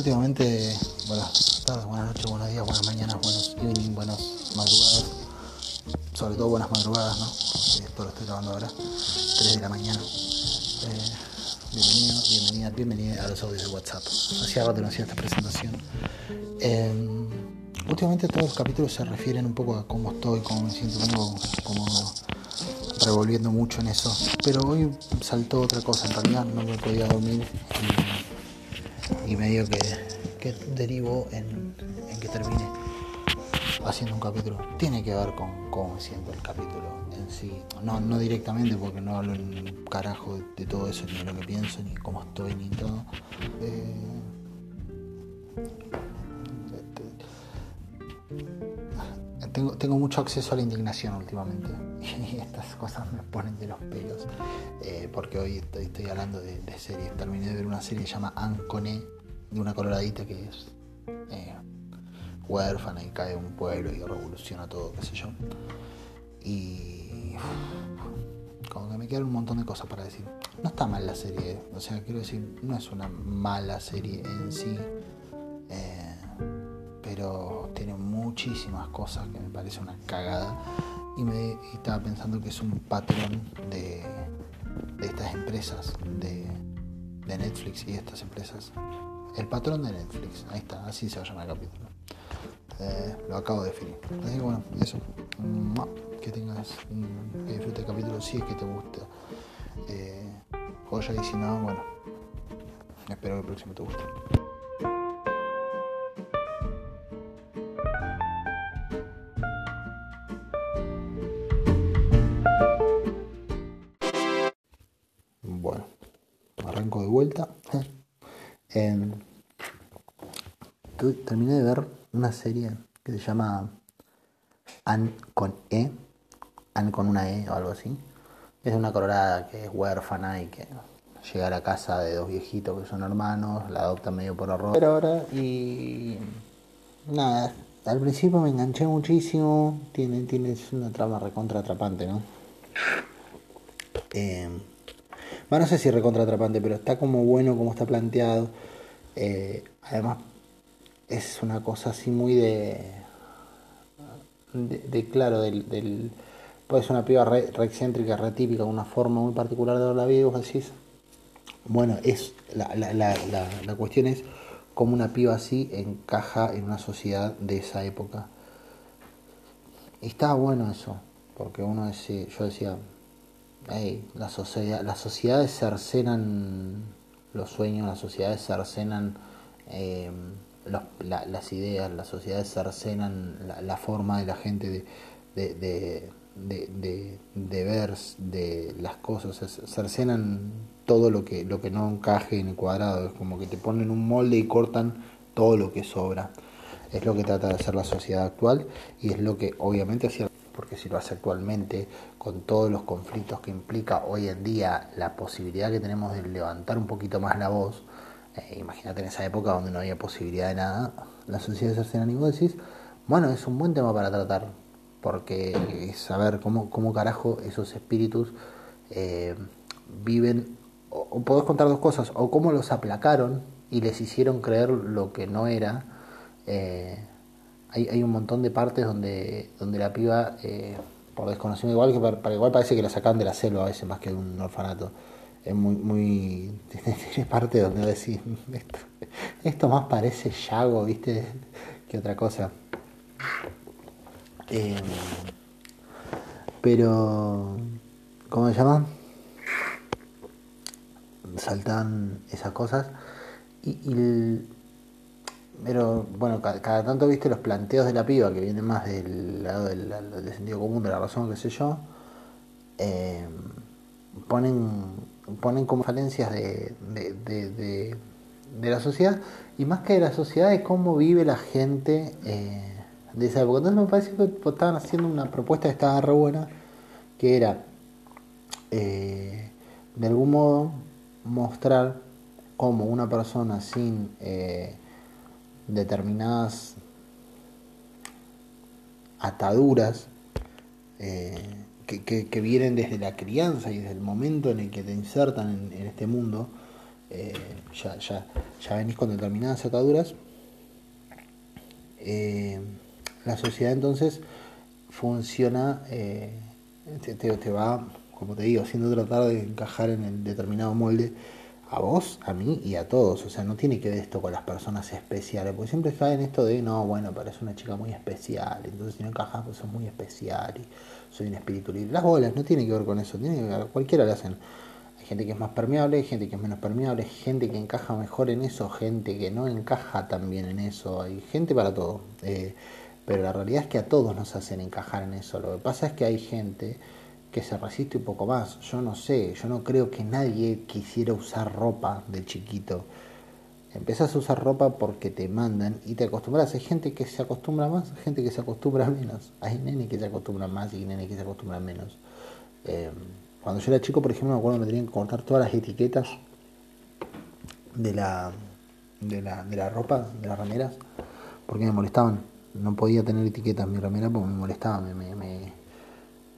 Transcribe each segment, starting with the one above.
últimamente, buenas tardes, buenas noches, buenos días, buenas mañanas, buenos evening, buenas madrugadas, sobre todo buenas madrugadas, ¿no? esto lo estoy grabando ahora, 3 de la mañana. Eh, bienvenido, bienvenida, bienvenida a los audios de WhatsApp. Hacía rato no hacía esta presentación. Eh, últimamente todos los capítulos se refieren un poco a cómo estoy, cómo me siento, vengo como revolviendo mucho en eso. Pero hoy saltó otra cosa, en realidad no me podía dormir y, medio que, que derivó en, que termine haciendo un capítulo. Tiene que ver con cómo siento el capítulo en sí. No, no directamente porque no hablo en carajo de, todo eso, ni de lo que pienso, ni cómo estoy, ni todo. Eh, tengo, tengo mucho acceso a la indignación últimamente y estas cosas me ponen de los pelos eh, porque hoy estoy, estoy hablando de, series. Terminé de ver una serie que se llama Ancone de una coloradita que es eh, huérfana y cae un pueblo y revoluciona todo, qué sé yo. Y como que me quedan un montón de cosas para decir. No está mal la serie, o sea, quiero decir, no es una mala serie en sí. Eh, pero tiene muchísimas cosas que me parece una cagada y me estaba pensando que es un patrón de, estas empresas de, Netflix y estas empresas el patrón de Netflix. Ahí está así se va a llamar el capítulo. Eh, lo acabo de definir. Así que bueno eso. Que tengas que disfrutes el capítulo si es que te gusta. Eh, joya y si no bueno espero que el próximo te guste terminé de ver una serie que se llama An con E, An con una E o algo así. Es una colorada que es huérfana y que llega a la casa de dos viejitos que son hermanos, la adopta medio por horror. Pero ahora y nada, al principio me enganché muchísimo, tiene, tiene una trama recontra atrapante, ¿no? Eh, no sé si recontra atrapante, pero está como bueno como está planteado. Eh, además, es una cosa así muy de. de, claro, del, del. Puede ser una piba re, excéntrica, re típica, una forma muy particular de ver la vida, vos decís. Bueno, es la, la, la, cuestión es cómo una piba así encaja en una sociedad de esa época. Y está bueno eso, porque uno decía, yo decía, la sociedad, las sociedades cercenan los sueños, las sociedades cercenan eh, las ideas, las sociedades cercenan la, forma de la gente de, de, de, de, ver de las cosas, cercenan todo lo que, lo que no encaje en el cuadrado, es como que te ponen un molde y cortan todo lo que sobra. Es lo que trata de hacer la sociedad actual y es lo que obviamente hacía porque si lo hace actualmente, con todos los conflictos que implica hoy en día la posibilidad que tenemos de levantar un poquito más la voz, eh, imagínate en esa época donde no había posibilidad de nada, la sociedad cercena y decís, bueno, es un buen tema para tratar, porque es saber cómo, cómo carajo esos espíritus eh, viven, o, podés contar dos cosas, o cómo los aplacaron y les hicieron creer lo que no era, eh, hay, hay un montón de partes donde, donde la piba, eh, por desconocimiento, igual que para, igual parece que la sacan de la selva a veces más que de un orfanato. Es muy, muy tiene parte donde decís, esto, esto más parece Yago, viste, que otra cosa. Eh, pero, ¿cómo se llama? Saltan esas cosas y, pero bueno, cada, tanto viste los planteos de la piba que vienen más del lado del, sentido común, de la razón, qué sé yo, eh, ponen, ponen como falencias de, de, la sociedad y más que de la sociedad de cómo vive la gente eh, de esa época. Entonces me parece que estaban haciendo una propuesta que estaba re buena, que era eh, de algún modo mostrar cómo una persona sin determinadas ataduras eh, que, vienen desde la crianza y desde el momento en el que te insertan en, este mundo, eh, ya, ya, ya venís con determinadas ataduras. Eh, la sociedad entonces funciona, eh, te, te, va, como te digo, haciendo tratar de encajar en el determinado molde a vos, a mí y a todos. O sea, no tiene que ver esto con las personas especiales, porque siempre está en esto de, no, bueno, parece una chica muy especial, entonces si no encajas, pues sos muy especial y soy un espíritu libre. Las bolas no tiene que ver con eso, tiene cualquiera lo hacen. Hay gente que es más permeable, hay gente que es menos permeable, hay gente que encaja mejor en eso, gente que no encaja tan bien en eso, hay gente para todo. Eh, pero la realidad es que a todos nos hacen encajar en eso. Lo que pasa es que hay gente que se resiste un poco más. Yo no sé, yo no creo que nadie quisiera usar ropa de chiquito. Empezás a usar ropa porque te mandan y te acostumbras. Hay gente que se acostumbra más, hay gente que se acostumbra menos. Hay nenes que se acostumbran más y nenes que se acostumbran menos. Em, cuando yo era chico, por ejemplo, me acuerdo que me tenían que cortar todas las etiquetas de la, de la, de la ropa, de las rameras, porque me molestaban. No podía tener etiquetas mi ramera porque me molestaba, me, me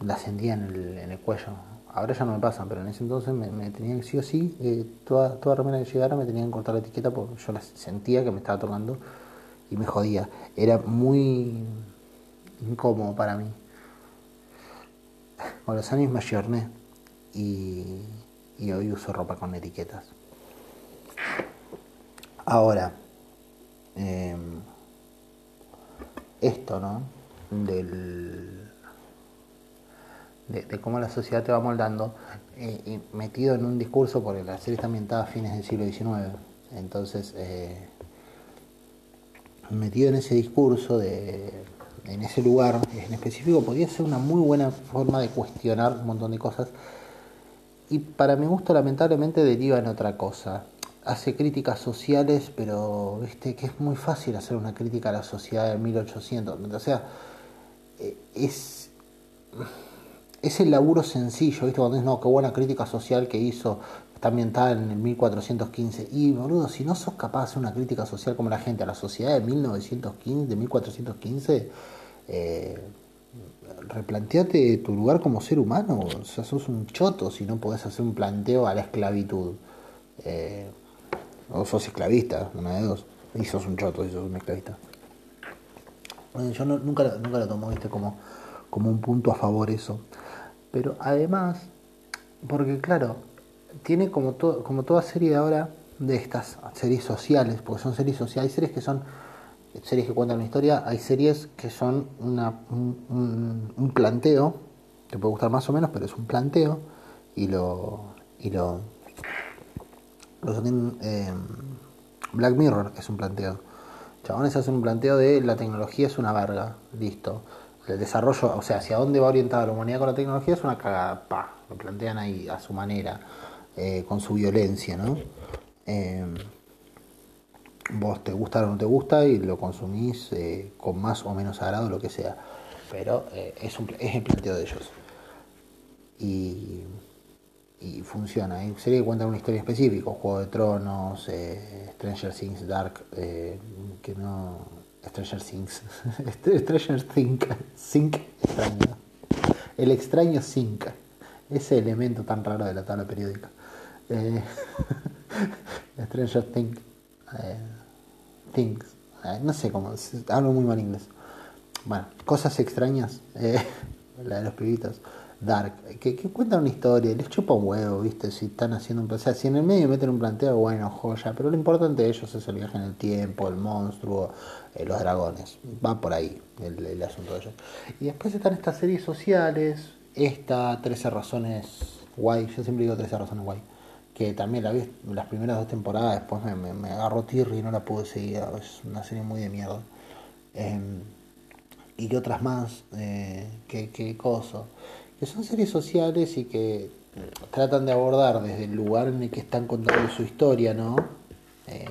la sentía en el, en el cuello. Ahora ya no me pasan, pero en ese entonces me, tenían sí o sí, eh, toda, toda remera que llegara me tenían que cortar la etiqueta porque yo la sentía que me estaba tocando y me jodía. Era muy incómodo para mí. Con los años me ayorné y, y hoy uso ropa con etiquetas. Ahora, eh, esto, ¿no? Del de, cómo la sociedad te va moldando, eh, metido en un discurso, porque la serie está ambientada a fines del siglo XIX, entonces eh, metido en ese discurso, de, en ese lugar en específico, podría ser una muy buena forma de cuestionar un montón de cosas. Y para mi gusto, lamentablemente, deriva en otra cosa. Hace críticas sociales, pero viste que es muy fácil hacer una crítica a la sociedad de 1800. O sea, eh, es es el laburo sencillo, ¿viste? Cuando dices, no, qué buena crítica social que hizo, está ambientada en el 1415. Y, boludo, si no sos capaz de hacer una crítica social como la gente a la sociedad de 1915, de 1415, eh, replanteate tu lugar como ser humano. O sea, sos un choto si no podés hacer un planteo a la esclavitud. Eh, o sos esclavista, una de dos. Y sos un choto si sos un esclavista. Yo nunca, nunca lo tomo, ¿viste? Como, como un punto a favor eso. Pero además, porque claro, tiene como, como toda serie de ahora de estas series sociales, porque son series sociales, hay series que son series que cuentan una historia, hay series que son una, un, planteo, te puede gustar más o menos, pero es un planteo, y lo, y lo, lo eh, Black Mirror es un planteo. Chabones hacen un planteo de la tecnología es una verga, listo el desarrollo, o sea, hacia dónde va orientada la humanidad con la tecnología es una cagada, pa, lo plantean ahí a su manera, eh, con su violencia, ¿no? Eh, vos te gusta o no te gusta y lo consumís eh, con más o menos agrado, lo que sea, pero es, un, es el planteo de ellos. Y, y funciona, serie que cuentan una historia específica, Juego de Tronos, Stranger Things, Dark, que no Stranger Things. Stranger Think. Think extraño. El extraño Think. Ese elemento tan raro de la tabla periódica. Eh, Stranger Think. Eh, things. Eh, no sé cómo. Hablo muy mal inglés. Bueno, cosas extrañas. Eh, la de los pibitos. Dark, que, que, cuentan una historia, les chupa un huevo, ¿viste? Si están haciendo un O sea, si en el medio meten un planteo, bueno, joya, pero lo importante de ellos es el viaje en el tiempo, el monstruo, eh, los dragones. Va por ahí el, asunto de ellos. Y después están estas series sociales, esta 13 razones guay, yo siempre digo 13 razones guay, que también la vi las primeras dos temporadas, después me, me, agarró tirri y no la pude seguir, es una serie muy de mierda. Em, y que otras más, eh, que, que coso que son series sociales y que tratan de abordar desde el lugar en el que están contando su historia, ¿no? Eh,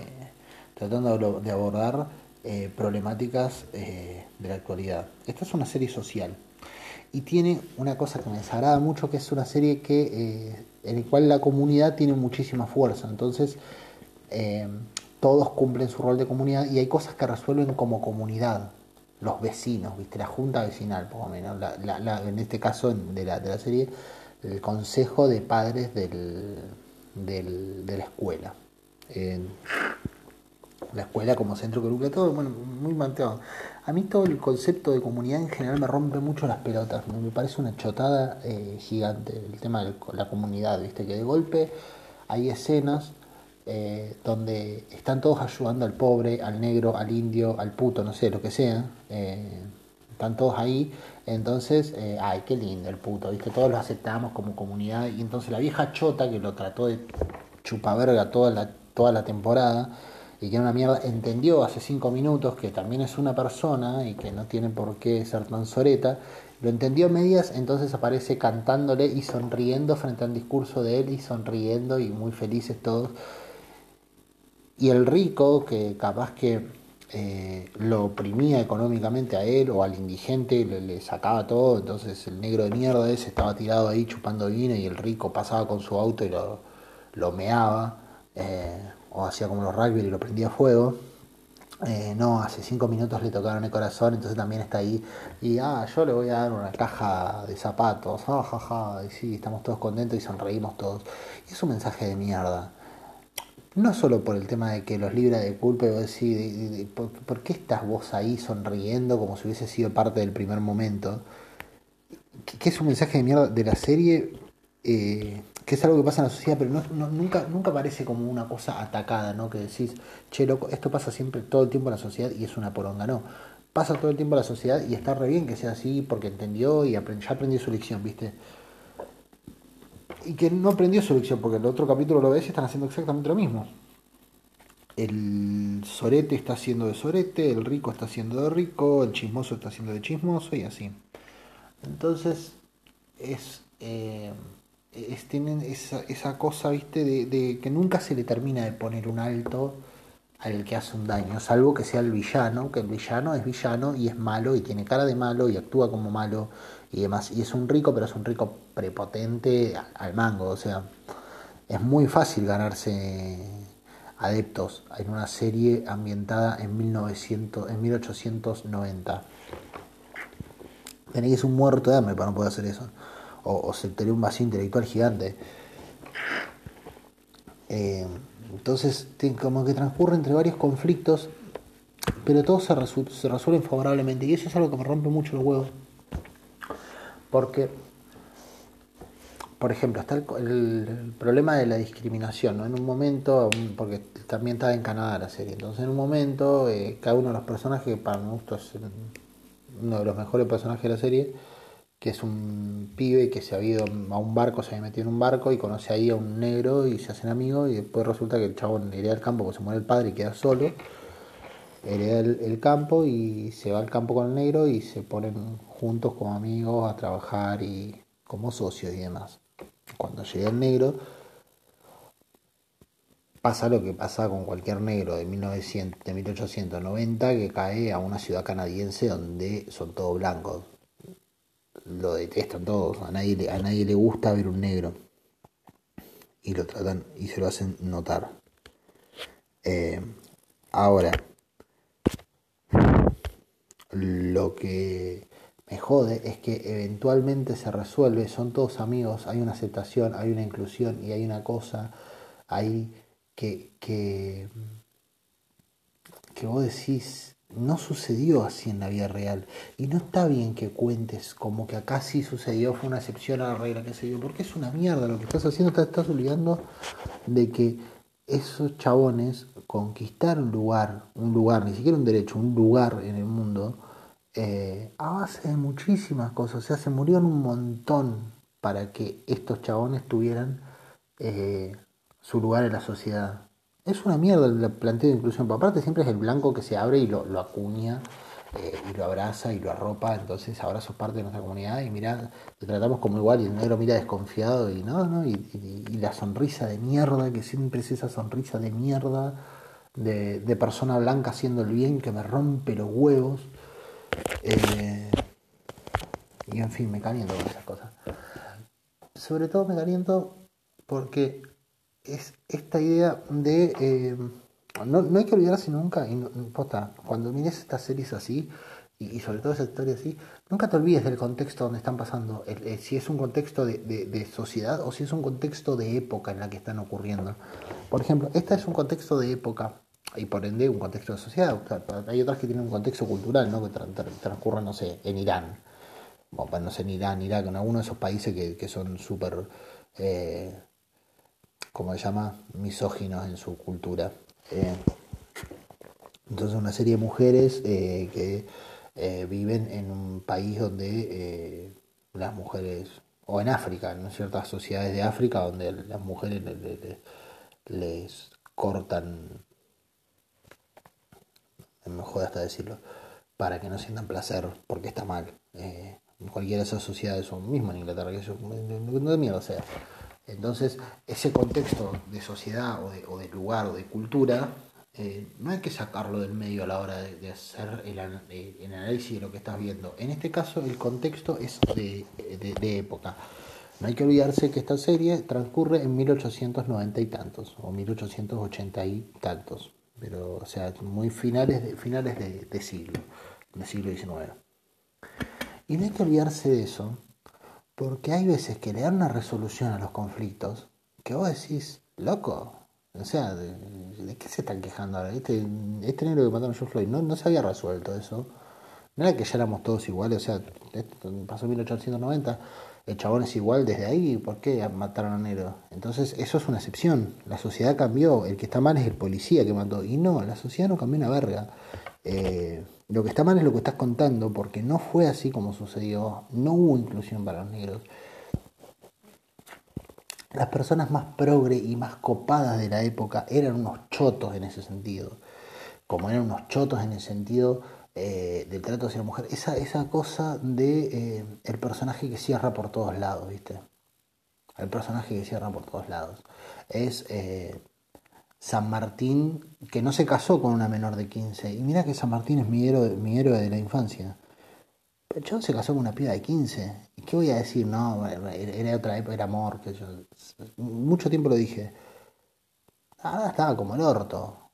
tratando de abordar eh, problemáticas eh, de la actualidad. Esta es una serie social y tiene una cosa que me desagrada mucho, que es una serie que en la cual la comunidad tiene muchísima fuerza. Entonces todos cumplen su rol de comunidad y hay cosas que resuelven como comunidad los vecinos, ¿viste? La junta vecinal, por lo menos, en este caso de la, de la serie, el consejo de padres del, del, de la escuela. la escuela como centro que todo, bueno, muy manteado. A mí todo el concepto de comunidad en general me rompe mucho las pelotas, me parece una chotada eh, gigante el tema de la comunidad, viste, que de golpe hay escenas eh, donde están todos ayudando al pobre, al negro, al indio, al puto, no sé, lo que sea, eh, están todos ahí, entonces, ay, qué lindo el puto, viste, todos lo aceptamos como comunidad, y entonces la vieja chota que lo trató de chupaverga toda la, toda la temporada, y que era una mierda, entendió hace cinco minutos que también es una persona y que no tiene por qué ser tan soreta, lo entendió medias, entonces aparece cantándole y sonriendo frente al discurso de él y sonriendo y muy felices todos. Y el rico, que capaz que eh, lo oprimía económicamente a él o al indigente, le, sacaba todo, entonces el negro de mierda ese estaba tirado ahí chupando vino y el rico pasaba con su auto y lo, lo meaba. Eh, o hacía como los rugby y lo prendía fuego. Eh, no, hace cinco minutos le tocaron el corazón, entonces también está ahí. Y ah, yo le voy a dar una caja de zapatos, ah, y sí, estamos todos contentos y sonreímos todos. Y es un mensaje de mierda. No solo por el tema de que los libra de culpa y vos decís, ¿por, qué estás vos ahí sonriendo como si hubiese sido parte del primer momento? Que, es un mensaje de mierda de la serie. Eh, que es algo que pasa en la sociedad, pero no, nunca, nunca parece como una cosa atacada, ¿no? Que decís, che, loco, esto pasa siempre todo el tiempo en la sociedad y es una poronga, no. Pasa todo el tiempo en la sociedad y está re bien que sea así porque entendió y ya aprendió su lección, ¿viste? Y que no aprendió su lección porque el otro capítulo lo ves y están haciendo exactamente lo mismo. El sorete está haciendo de sorete, el rico está haciendo de rico, el chismoso está haciendo de chismoso y así. Entonces, es... Eh, tienen esa, esa cosa, viste, de, que nunca se le termina de poner un alto al que hace un daño, salvo que sea el villano, que el villano es villano y es malo y tiene cara de malo y actúa como malo y demás. Y es un rico, pero es un rico prepotente al mango, o sea, es muy fácil ganarse adeptos en una serie ambientada en 1900, en 1890. Tenés un muerto de hambre para no poder hacer eso o, se te un vacío intelectual gigante. Eh, entonces, como que transcurre entre varios conflictos, pero todos se resuelven favorablemente. Y eso es algo que me rompe mucho los huevos. Porque, por ejemplo, está el, problema de la discriminación, ¿no? En un momento, porque también está en Canadá la serie, entonces en un momento, eh, cada uno de los personajes, que para mi gusto es uno de los mejores personajes de la serie, que es un pibe que se ha ido a un barco, se había metido en un barco y conoce ahí a un negro y se hacen amigos y después resulta que el chabón hereda el campo porque se muere el padre y queda solo, hereda el, campo y se va al campo con el negro y se ponen juntos como amigos a trabajar y como socios y demás. Cuando llega el negro pasa lo que pasa con cualquier negro de, 1900, de 1890 que cae a una ciudad canadiense donde son todos blancos lo detestan todos, a nadie, a nadie le gusta ver un negro. Y lo tratan y se lo hacen notar. Eh, ahora, lo que me jode es que eventualmente se resuelve, son todos amigos, hay una aceptación, hay una inclusión y hay una cosa ahí que, que, que vos decís, no sucedió así en la vida real. Y no está bien que cuentes como que acá sí sucedió, fue una excepción a la regla, que se dio, porque es una mierda lo que estás haciendo, te estás olvidando de que esos chabones conquistaron lugar, un lugar, ni siquiera un derecho, un lugar en el mundo, eh, a base de muchísimas cosas. O sea, se murieron un montón para que estos chabones tuvieran eh, su lugar en la sociedad. Es una mierda el planteo de inclusión. Por aparte siempre es el blanco que se abre y lo, acuña eh, y lo abraza y lo arropa. Entonces ahora sos parte de nuestra comunidad y mira, te tratamos como igual y el negro mira desconfiado y no, no, y, la sonrisa de mierda, que siempre es esa sonrisa de mierda de, persona blanca haciendo el bien que me rompe los huevos. Eh, y en fin, me caliento con esas cosas. Sobre todo me caliento porque es esta idea de... Eh, no, hay que olvidarse nunca, y cuando mires estas series así, y, sobre todo esa historia así, nunca te olvides del contexto donde están pasando, si es un contexto de, de, sociedad o si es un contexto de época en la que están ocurriendo. Por ejemplo, este es un contexto de época y por ende un contexto de sociedad. hay otras que tienen un contexto cultural, ¿no? que transcurren, no sé, en Irán. Bueno, no sé, en Irán, Irak, en alguno de esos países que, que son súper, eh, ¿cómo se llama?, misóginos en su cultura. Eh, entonces una serie de mujeres eh, que eh, viven en un país donde eh, las mujeres, o en África, en ciertas sociedades de África donde las mujeres les, cortan, me jode hasta decirlo, para que no sientan placer, porque está mal. en cualquiera de esas sociedades, o mismo en Inglaterra, que eso, no de miedo sea. Entonces, ese contexto de sociedad o de, o de lugar o de cultura eh, no hay que sacarlo del medio a la hora de, hacer el, análisis de lo que estás viendo. En este caso, el contexto es de, época. No hay que olvidarse que esta serie transcurre en 1890 y tantos, o 1880 y tantos, pero, o sea, muy finales de, finales de, siglo, del siglo XIX. Y no hay que olvidarse de eso, porque hay veces que le dan una resolución a los conflictos que vos decís, loco, o sea, ¿de, qué se están quejando ahora? Este, este negro que mataron a George Floyd no, no se había resuelto eso. No era que ya éramos todos iguales, o sea, pasó en 1890, el chabón es igual desde ahí, ¿por qué mataron a negro? Entonces, eso es una excepción. La sociedad cambió, el que está mal es el policía que mató. Y no, la sociedad no cambió una verga. Eh, lo que está mal es lo que estás contando, porque no fue así como sucedió, no hubo inclusión para los negros las personas más progre y más copadas de la época eran unos chotos en ese sentido. Como eran unos chotos en el sentido eh, del trato hacia la mujer. Esa, esa cosa de eh, el personaje que cierra por todos lados, ¿viste? El personaje que cierra por todos lados. Es eh, San Martín, que no se casó con una menor de 15. Y mira que San Martín es mi héroe, mi héroe de la infancia. Pero John se casó con una piba de 15. ¿Y qué voy a decir? No, era otra época, era amor. Que yo, mucho tiempo lo dije. Ahora estaba como el orto.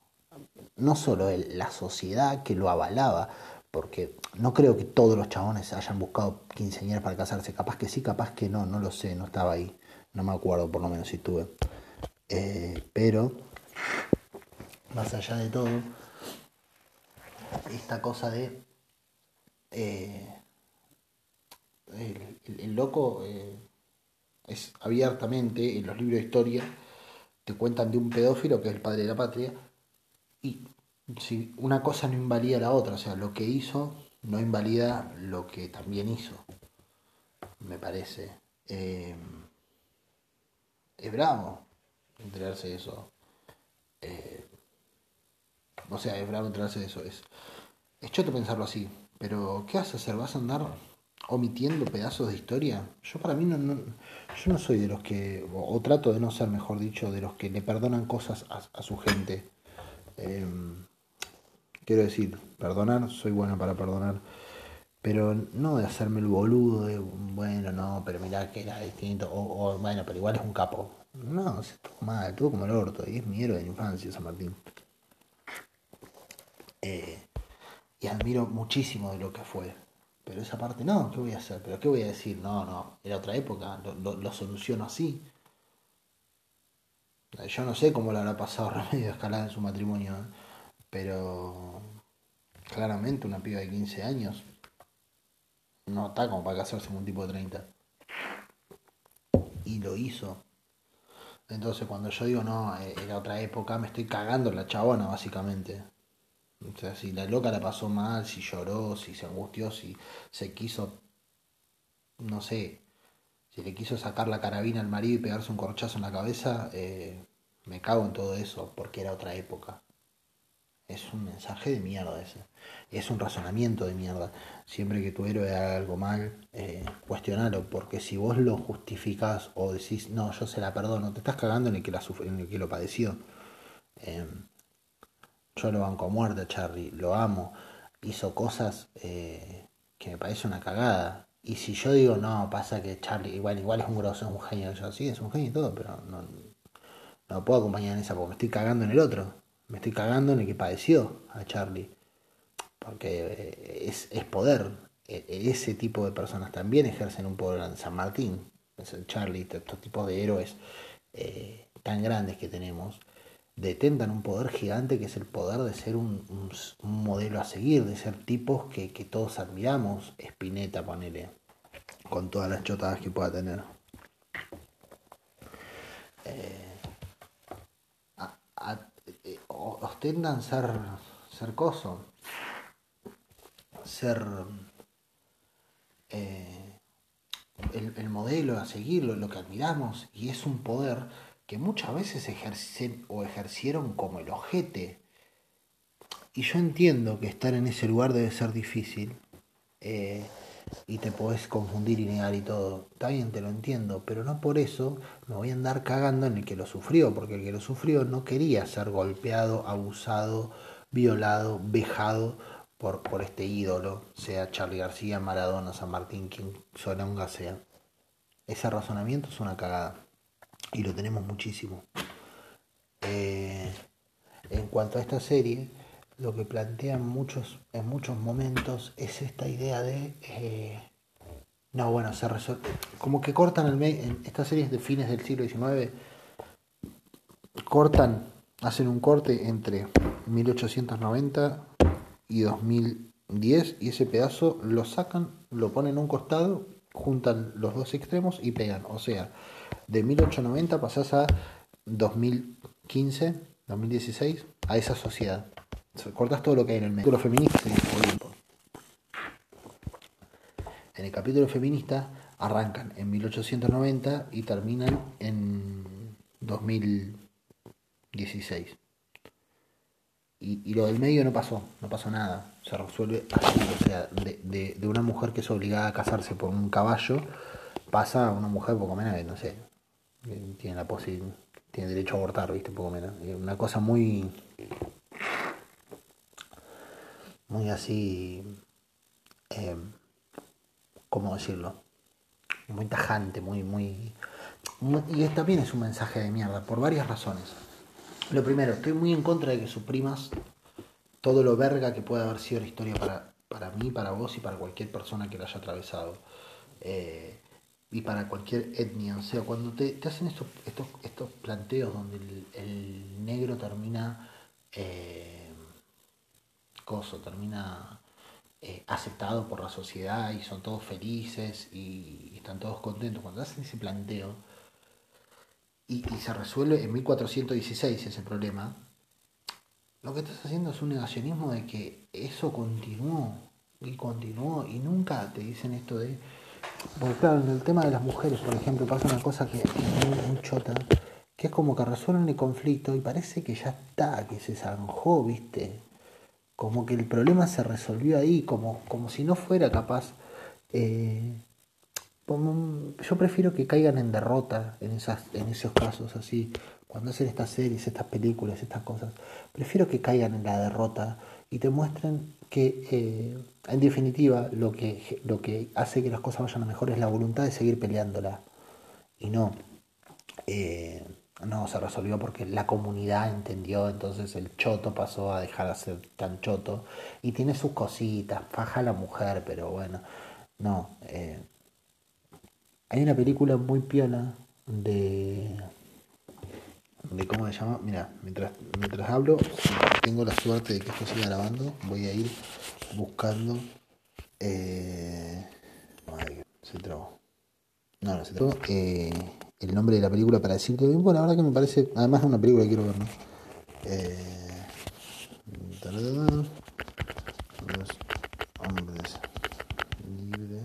No solo él, la sociedad que lo avalaba. Porque no creo que todos los chabones hayan buscado quinceañeras para casarse. Capaz que sí, capaz que no, no lo sé, no estaba ahí. No me acuerdo por lo menos si estuve. Eh, pero, más allá de todo, esta cosa de eh, el, loco eh, es abiertamente, en los libros de historia, te cuentan de un pedófilo que es el padre de la patria, y si una cosa no invalida la otra, o sea, lo que hizo no invalida lo que también hizo, me parece. Eh, es bravo enterarse de eso. Eh, o sea, es bravo enterarse de eso. Es, es choto pensarlo así, pero ¿qué vas a hacer? ¿Vas a andar omitiendo pedazos de historia. Yo para mí no, no yo no soy de los que, o, trato de no ser, mejor dicho, de los que le perdonan cosas a, su gente. Em, quiero decir, perdonar, soy bueno para perdonar, pero no de hacerme el boludo de, bueno, no, pero mirá que era distinto, o, bueno, pero igual es un capo. No, se estuvo mal, estuvo como el orto, y es mi héroe de infancia, San Martín. Eh, y admiro muchísimo de lo que fue. Pero esa parte no, ¿qué voy a hacer? ¿Pero qué voy a decir? No, no, era otra época, lo, soluciono así. Yo no sé cómo le habrá pasado Remedio Escalada en su matrimonio, ¿eh? pero claramente una piba de 15 años no está como para casarse con un tipo de 30. Y lo hizo. Entonces cuando yo digo no, eh, era otra época, me estoy cagando la chabona básicamente. O sea, si la loca la pasó mal, si lloró, si se angustió, si se quiso, no sé, si le quiso sacar la carabina al marido y pegarse un corchazo en la cabeza, eh, me cago en todo eso, porque era otra época. Es un mensaje de mierda ese. Es un razonamiento de mierda. Siempre que tu héroe haga algo mal, eh, cuestionalo, porque si vos lo justificás o decís, no, yo se la perdono, te estás cagando en el que, la en el que lo padeció. Eh, yo lo banco a muerte Charlie, lo amo. Hizo cosas eh, que me parece una cagada. Y si yo digo, no, pasa que Charlie, igual, igual es un grosso, es un genio. Yo sí, es un genio y todo, pero no, no puedo acompañar en esa porque me estoy cagando en el otro. Me estoy cagando en el que padeció a Charlie. Porque es, es poder. E, ese tipo de personas también ejercen un poder en San Martín, Charlie, estos tipos de héroes eh, tan grandes que tenemos, detentan un poder gigante que es el poder de ser un, modelo a seguir, de ser tipos que, todos admiramos. Spinetta, ponele, con todas las chotadas que pueda tener. Eh, eh, ostentan ser, ser coso, ser eh, el, modelo a seguir, lo, que admiramos, y es un poder que muchas veces ejercen o ejercieron como el ojete. Y yo entiendo que estar en ese lugar debe ser difícil. Eh, y te podés confundir y negar y todo. Está bien, te lo entiendo, pero no por eso me voy a andar cagando en el que lo sufrió, porque el que lo sufrió no quería ser golpeado, abusado, violado, vejado por, por este ídolo, sea Charlie García, Maradona, San Martín, quien un sea. Ese razonamiento es una cagada y lo tenemos muchísimo. Eh, en cuanto a esta serie, lo que plantean muchos, en muchos momentos es esta idea de... Eh, no, bueno, se resuelve. Como que cortan el en estas series de fines del siglo XIX, cortan, hacen un corte entre 1890 y 2010 y ese pedazo lo sacan, lo ponen en un costado, juntan los dos extremos y pegan. O sea, de 1890 pasás a 2015, 2016, a esa sociedad. Cortas todo lo que hay en el medio. feminista En el capítulo feminista arrancan en 1890 y terminan en 2016. Y, lo del medio no pasó, no pasó nada. Se resuelve así, o sea, de, de, una mujer que es obligada a casarse por un caballo, pasa a una mujer poco menos, no sé, tiene la posibilidad, tiene derecho a abortar, viste, poco menos. Una cosa muy, muy así, eh, ¿cómo decirlo? Muy tajante, muy, muy, muy, y también es un mensaje de mierda, por varias razones. Lo primero, estoy muy en contra de que suprimas todo lo verga que pueda haber sido la historia para, para mí, para vos y para cualquier persona que la haya atravesado. Eh, y para cualquier etnia. O sea, cuando te, hacen estos, estos, estos planteos donde el, negro termina eh, coso, termina eh, aceptado por la sociedad y son todos felices y, están todos contentos, cuando hacen ese planteo, y, se resuelve en 1416 ese problema, lo que estás haciendo es un negacionismo de que eso continuó y continuó y nunca te dicen esto de... Porque claro, en el tema de las mujeres, por ejemplo, pasa una cosa que es muy, chota, que es como que resuelven el conflicto y parece que ya está, que se zanjó, ¿viste? Como que el problema se resolvió ahí, como, como si no fuera capaz eh, yo prefiero que caigan en derrota en, esas, en esos casos así, cuando hacen estas series, estas películas, estas cosas, prefiero que caigan en la derrota y te muestren que eh, en definitiva lo que, lo que hace que las cosas vayan a mejor es la voluntad de seguir peleándola y no, eh, no se resolvió porque la comunidad entendió, entonces el choto pasó a dejar de ser tan choto y tiene sus cositas, faja la mujer, pero bueno, no. Eh, hay una película muy piola de. de ¿Cómo se llama? Mira, mientras, mientras hablo, tengo la suerte de que esto siga grabando, voy a ir buscando. Eh, ay, se trabó. No, no se trabó. Eh, el nombre de la película para decirte. Bueno, la verdad que me parece. Además, es una película que quiero ver, ¿no? Eh, los hombres libres.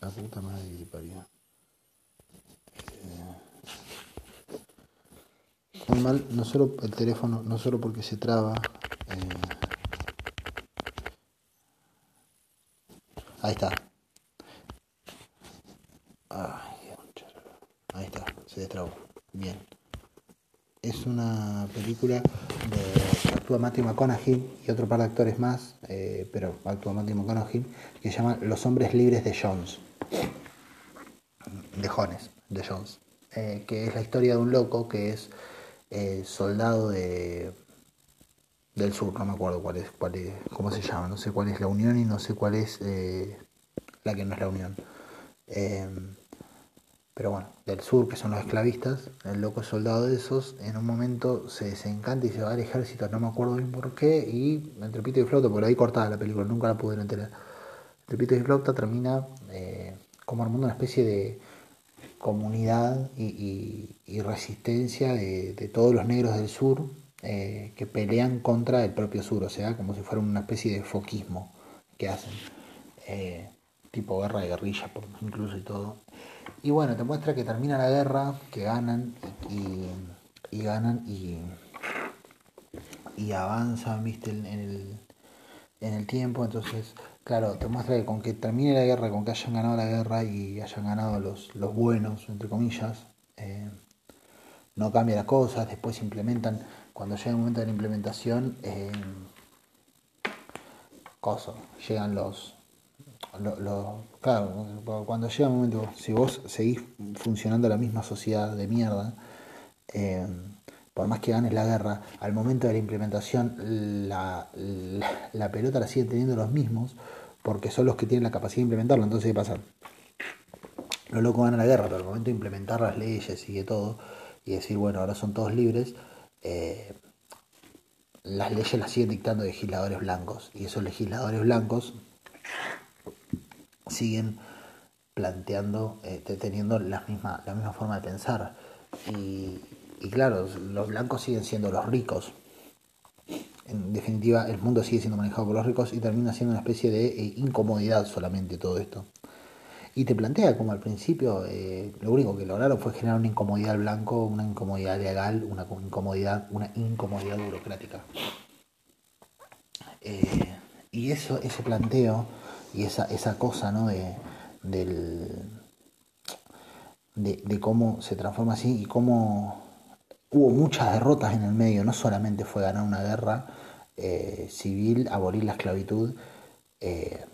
La puta madre que parió. Mal, no solo el teléfono, no solo porque se traba. Eh, ahí está. ahí está, se destrabó. Bien. Es una película de actúa Matthew McConaughey y otro par de actores más, eh, pero actúa Matthew McConaughey, que se llama Los hombres libres de Jones. De Jones, de Jones. Eh, que es la historia de un loco que es eh, soldado de, del sur, no me acuerdo cuál es, cuál es, cómo se llama, no sé cuál es la Unión y no sé cuál es eh, la que no es la Unión. Em, pero bueno, del sur, que son los esclavistas, el loco soldado de esos, en un momento se desencanta y se va al ejército, no me acuerdo bien por qué, y entre pito y flauta, por ahí cortada la película, nunca la pude enterar. Entre pito y flauta termina eh, como armando una especie de comunidad y, resistencia de, todos los negros del sur eh, que pelean contra el propio sur, o sea, como si fuera una especie de foquismo que hacen, eh, tipo guerra de guerrilla, incluso y todo. Y bueno, te muestra que termina la guerra, que ganan y, ganan y, y avanzan, viste, en el, en el tiempo, entonces Claro, te muestra que con que termine la guerra, con que hayan ganado la guerra y hayan ganado los, los buenos, entre comillas, eh, no cambia las cosas, después se implementan, cuando llega el momento de la implementación, eh, llegan los, Claro, cuando llega el momento, si vos seguís funcionando la misma sociedad de mierda, eh, por más que ganes la guerra, al momento de la implementación la, pelota la siguen teniendo los mismos, porque son los que tienen la capacidad de implementarlo. Entonces, ¿qué pasa? Los locos ganan la guerra, pero al momento de implementar las leyes y de todo, y decir, bueno, ahora son todos libres, eh, las leyes las siguen dictando legisladores blancos, y esos legisladores blancos siguen planteando, eh, teniendo la misma, la misma forma de pensar. Y, y claro, los blancos siguen siendo los ricos. En definitiva, el mundo sigue siendo manejado por los ricos y termina siendo una especie de eh, incomodidad solamente todo esto. Y te plantea como al principio eh, lo único que lograron fue generar una incomodidad al blanco, una incomodidad legal, una incomodidad, una incomodidad burocrática. Eh, y eso, ese planteo y esa, esa cosa ¿no? de, del, de cómo se transforma así y cómo hubo muchas derrotas en el medio, no solamente fue ganar una guerra eh, civil, abolir la esclavitud eh,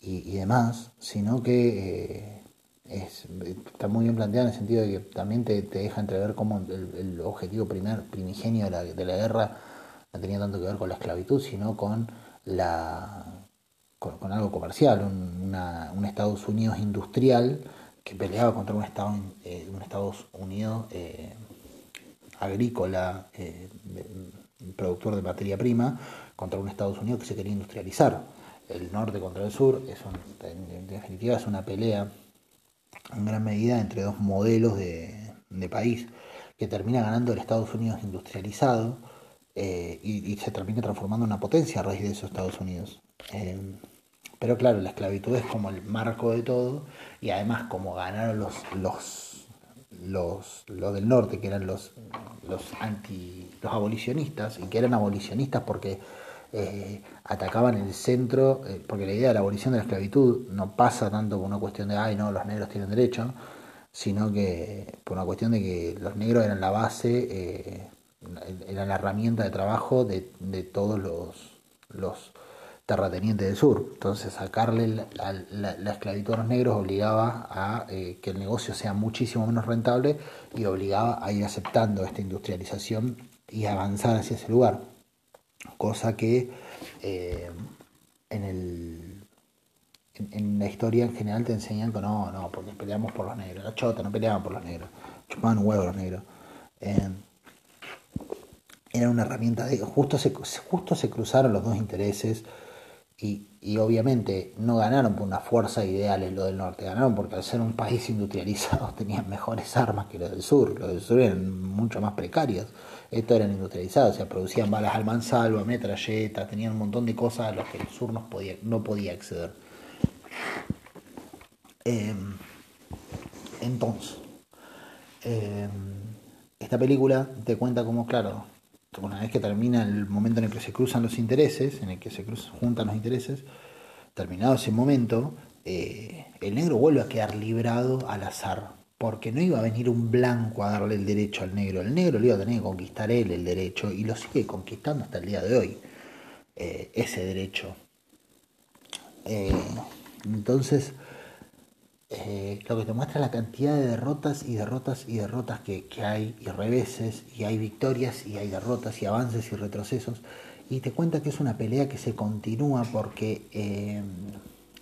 y, demás, sino que eh, está muy bien planteado en el sentido de que también te, deja entrever cómo el, objetivo primer, primigenio de la, de la, guerra no tenía tanto que ver con la esclavitud, sino con la con, algo comercial, un, Estados Unidos industrial que peleaba contra un, Estado, un Estados Unidos agrícola, eh, productor de materia prima, contra un Estados Unidos que se quería industrializar. El norte contra el sur, es en, definitiva es una pelea en gran medida entre dos modelos de, país que termina ganando el Estados Unidos industrializado eh, y, se termina transformando en una potencia a raíz de esos Estados Unidos. Eh, pero claro, la esclavitud es como el marco de todo y además como ganaron los, los los, los del norte, que eran los, los anti, los abolicionistas, y que eran abolicionistas porque eh, atacaban el centro, eh, porque la idea de la abolición de la esclavitud no pasa tanto por una cuestión de, ay, no, los negros tienen derecho, sino que por una cuestión de que los negros eran la base, eh, eran la herramienta de trabajo de, de todos los, los terrateniente del sur. Entonces sacarle la, esclavitud a los negros obligaba a eh, que el negocio sea muchísimo menos rentable y obligaba a ir aceptando esta industrialización y avanzar hacia ese lugar. Cosa que eh, en, el, en, la historia en general te enseñan que no, no, porque peleamos por los negros. La chota no peleaban por los negros, chupaban huevos los negros. Eh, era una herramienta de... Justo se, justo se cruzaron los dos intereses y, obviamente no ganaron por una fuerza ideal en lo del norte, ganaron porque al ser un país industrializado tenían mejores armas que los del sur, los del sur eran mucho más precarios, estos eran industrializados, o sea, producían balas al mansalva, metralletas, tenían un montón de cosas a las que el sur no podía, acceder. Em, entonces, em, esta película te cuenta como, claro, una vez que termina el momento en el que se cruzan los intereses, en el que se juntan los intereses, terminado ese momento, eh, el negro vuelve a quedar librado al azar, porque no iba a venir un blanco a darle el derecho al negro, el negro le iba a tener que conquistar él el derecho y lo sigue conquistando hasta el día de hoy, eh, ese derecho. Eh, entonces, eh, lo que te muestra la cantidad de derrotas y derrotas y derrotas que, hay, y reveses, y hay victorias y hay derrotas y avances y retrocesos, y te cuenta que es una pelea que se continúa porque eh,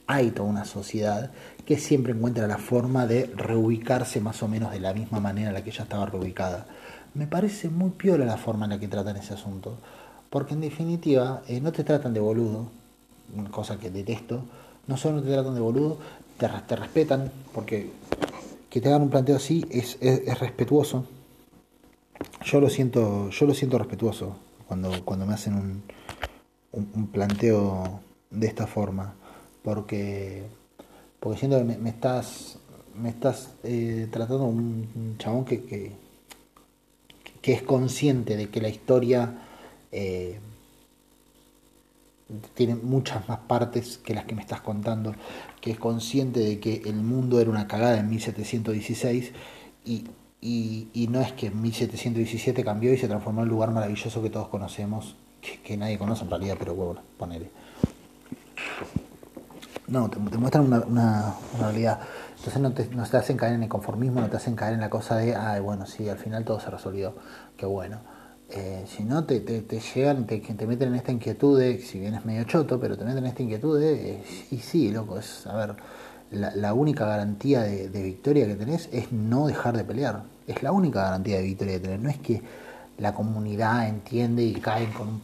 hay toda una sociedad que siempre encuentra la forma de reubicarse más o menos de la misma manera en la que ella estaba reubicada. Me parece muy piola la forma en la que tratan ese asunto, porque en definitiva eh, no te tratan de boludo, cosa que detesto, no solo no te tratan de boludo, te, te respetan, porque que te hagan un planteo así es, es, respetuoso. Yo lo siento, yo lo siento respetuoso cuando, cuando me hacen un, un, planteo de esta forma, porque, porque siento que me, estás, me estás eh, tratando un, un chabón que, que, que, es consciente de que la historia eh, tiene muchas más partes que las que me estás contando, que es consciente de que el mundo era una cagada en 1716 y, y, no es que en 1717 cambió y se transformó en el lugar maravilloso que todos conocemos, que, nadie conoce en realidad, pero bueno, ponele. No, te, muestran una, una, realidad. Entonces no te, no te hacen caer en el conformismo, no te hacen caer en la cosa de, ay, bueno, sí, al final todo se resolvió, qué bueno. Eh, si no, te, te, te llegan, te, te meten en esta inquietud de, si bien es medio choto, pero te meten en esta inquietud de, y sí, loco, es, a ver, la, la única garantía de, de, victoria que tenés es no dejar de pelear. Es la única garantía de victoria que tenés. No es que la comunidad entiende y caen con un,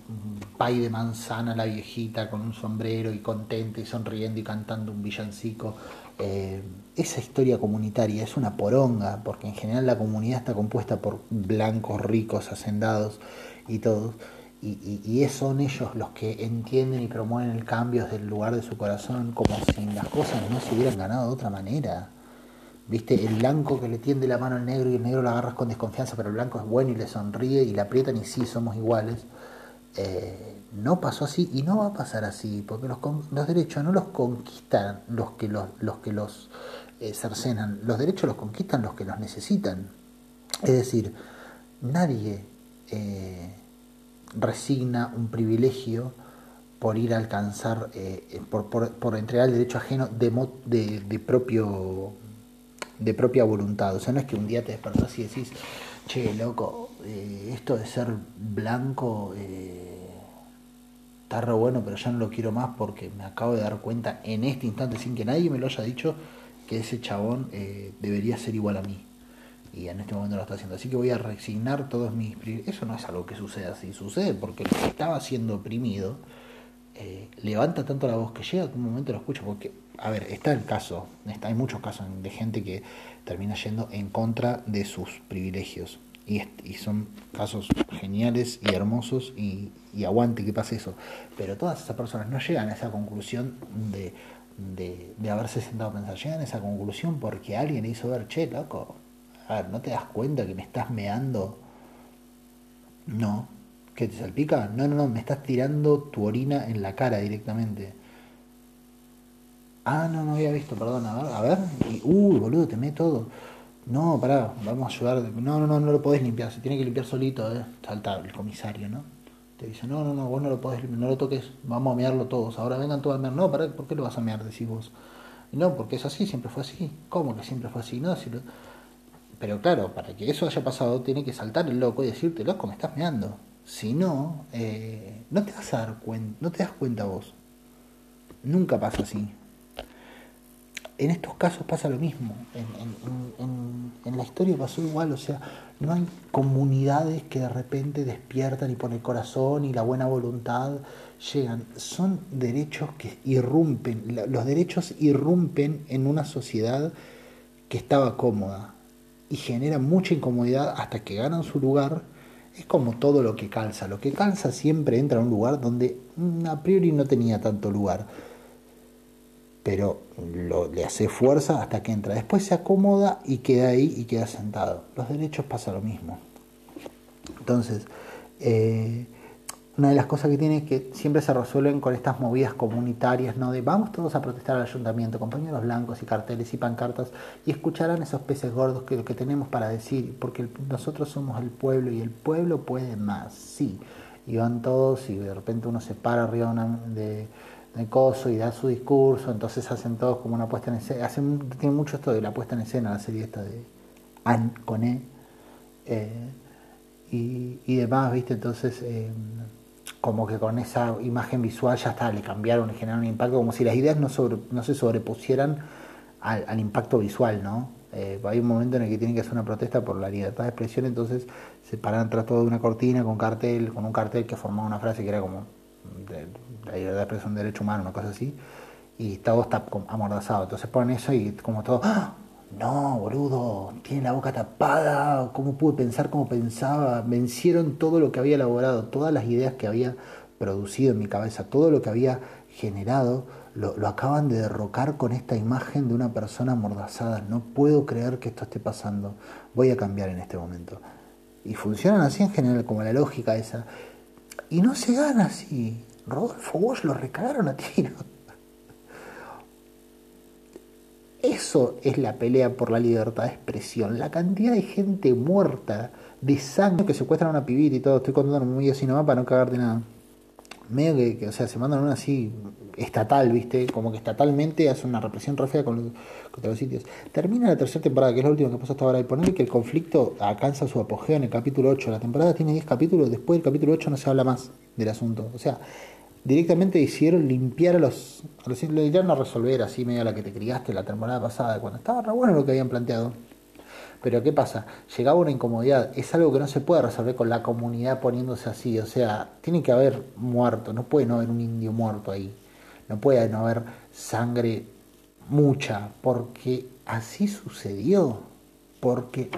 pay de manzana la viejita, con un sombrero y contenta y sonriendo y cantando un villancico. Eh, esa historia comunitaria es una poronga, porque en general la comunidad está compuesta por blancos, ricos, hacendados y todos, y, y, son ellos los que entienden y promueven el cambio desde el lugar de su corazón, como si las cosas no se hubieran ganado de otra manera. ¿Viste? El blanco que le tiende la mano al negro y el negro lo agarras con desconfianza, pero el blanco es bueno y le sonríe y le aprietan y sí, somos iguales. Eh, no pasó así y no va a pasar así, porque los, los derechos no los conquistan los que los, los, que los eh, cercenan, los derechos los conquistan los que los necesitan. Es decir, nadie eh, resigna un privilegio por ir a alcanzar, eh, por, por, entregar el derecho ajeno de, de, de, propio, de propia voluntad. O sea, no es que un día te despertás y decís, che, loco, esto de ser blanco está re bueno, pero ya no lo quiero más porque me acabo de dar cuenta en este instante, sin que nadie me lo haya dicho, que ese chabón eh, debería ser igual a mí. Y en este momento lo está haciendo. Así que voy a resignar todos mis... Eso no es algo que suceda así, sucede porque el que estaba siendo oprimido eh, levanta tanto la voz que llega que un momento lo escucha. Porque, a ver, está el caso, está, hay muchos casos de gente que termina yendo en contra de sus privilegios y, son casos geniales y hermosos y, aguante que pase eso. Pero todas esas personas no llegan a esa conclusión de, de, haberse sentado a pensar, llegan a esa conclusión porque alguien hizo ver, che, loco, a ver, ¿no te das cuenta que me estás meando? No. ¿Que te salpica? No, no, no, me estás tirando tu orina en la cara directamente. Ah, no, no había visto, perdón, a ver, a ver. Y, uy, boludo, te me todo. No, pará, vamos a ayudar. No, no, no, no lo podés limpiar, se tiene que limpiar solito, ¿eh? Salta el comisario, ¿no? Te dice, no, no, no, vos no lo podés limpiar, no lo toques, vamos a mearlo todos. Ahora vengan todos a mear. No, pará, ¿por qué lo vas a mear? Decís vos. No, porque es así, siempre fue así. ¿Cómo que siempre fue así? No, si Pero claro, para que eso haya pasado, tiene que saltar el loco y decirte, loco, me estás meando. Si no, eh, no te vas a dar cuenta, no te das cuenta vos. Nunca pasa así en estos casos pasa lo mismo. En, la historia pasó igual, o sea, no hay comunidades que de repente despiertan y por el corazón y la buena voluntad llegan. Son derechos que irrumpen, los derechos irrumpen en una sociedad que estaba cómoda y generan mucha incomodidad hasta que ganan su lugar. Es como todo lo que calza. Lo que calza siempre entra a un lugar donde mm, a priori no tenía tanto lugar pero lo, le hace fuerza hasta que entra. Después se acomoda y queda ahí y queda sentado. Los derechos pasa lo mismo. Entonces, eh, una de las cosas que tiene es que siempre se resuelven con estas movidas comunitarias, ¿no? De vamos todos a protestar al ayuntamiento, compañeros blancos y carteles y pancartas, y escucharán esos peces gordos que lo que tenemos para decir, porque nosotros somos el pueblo y el pueblo puede más, sí. Y van todos y de repente uno se para arriba de de coso y da su discurso, entonces hacen todos como una puesta en escena, hacen, tiene mucho esto de la puesta en escena, la serie esta de Anne con E, eh, y, y, demás, ¿viste? Entonces, eh, como que con esa imagen visual ya está, le cambiaron, le generaron un impacto, como si las ideas no, sobre, no se sobrepusieran al, al impacto visual, ¿no? Eh, hay un momento en el que tienen que hacer una protesta por la libertad de expresión, entonces se paran tras todo de una cortina con cartel, con un cartel que formaba una frase que era como de, la libertad de expresión, derecho humano, una cosa así, y todo está amordazado. Entonces ponen eso y como todo, ¡Ah! no, boludo, tiene la boca tapada, ¿cómo pude pensar como pensaba? Vencieron todo lo que había elaborado, todas las ideas que había producido en mi cabeza, todo lo que había generado lo, acaban de derrocar con esta imagen de una persona amordazada. No puedo creer que esto esté pasando. Voy a cambiar en este momento. Y funcionan así en general, como la lógica esa. Y no se gana así. Rodolfo Bosch lo recagaron a tiro. Eso es la pelea por la libertad de expresión. La cantidad de gente muerta, de sangre que secuestran a una pibita y todo. Estoy contando muy así nomás para no cagarte nada medio que, o sea, se mandan una así estatal, ¿viste? Como que estatalmente hace una represión re fea con contra los sitios. Termina la tercera temporada, que es la última que pasó hasta ahora, y ponerle que el conflicto alcanza su apogeo en el capítulo 8. La temporada tiene 10 capítulos, después del capítulo 8 no se habla más del asunto. O sea, directamente hicieron limpiar a los... A los le dieron a resolver así medio a la que te criaste la temporada pasada, cuando estaba re bueno lo que habían planteado. Pero ¿qué pasa? Llegaba una incomodidad. Es algo que no se puede resolver con la comunidad poniéndose así. O sea, tiene que haber muerto. No puede no haber un indio muerto ahí. No puede no haber sangre mucha. Porque así sucedió. Porque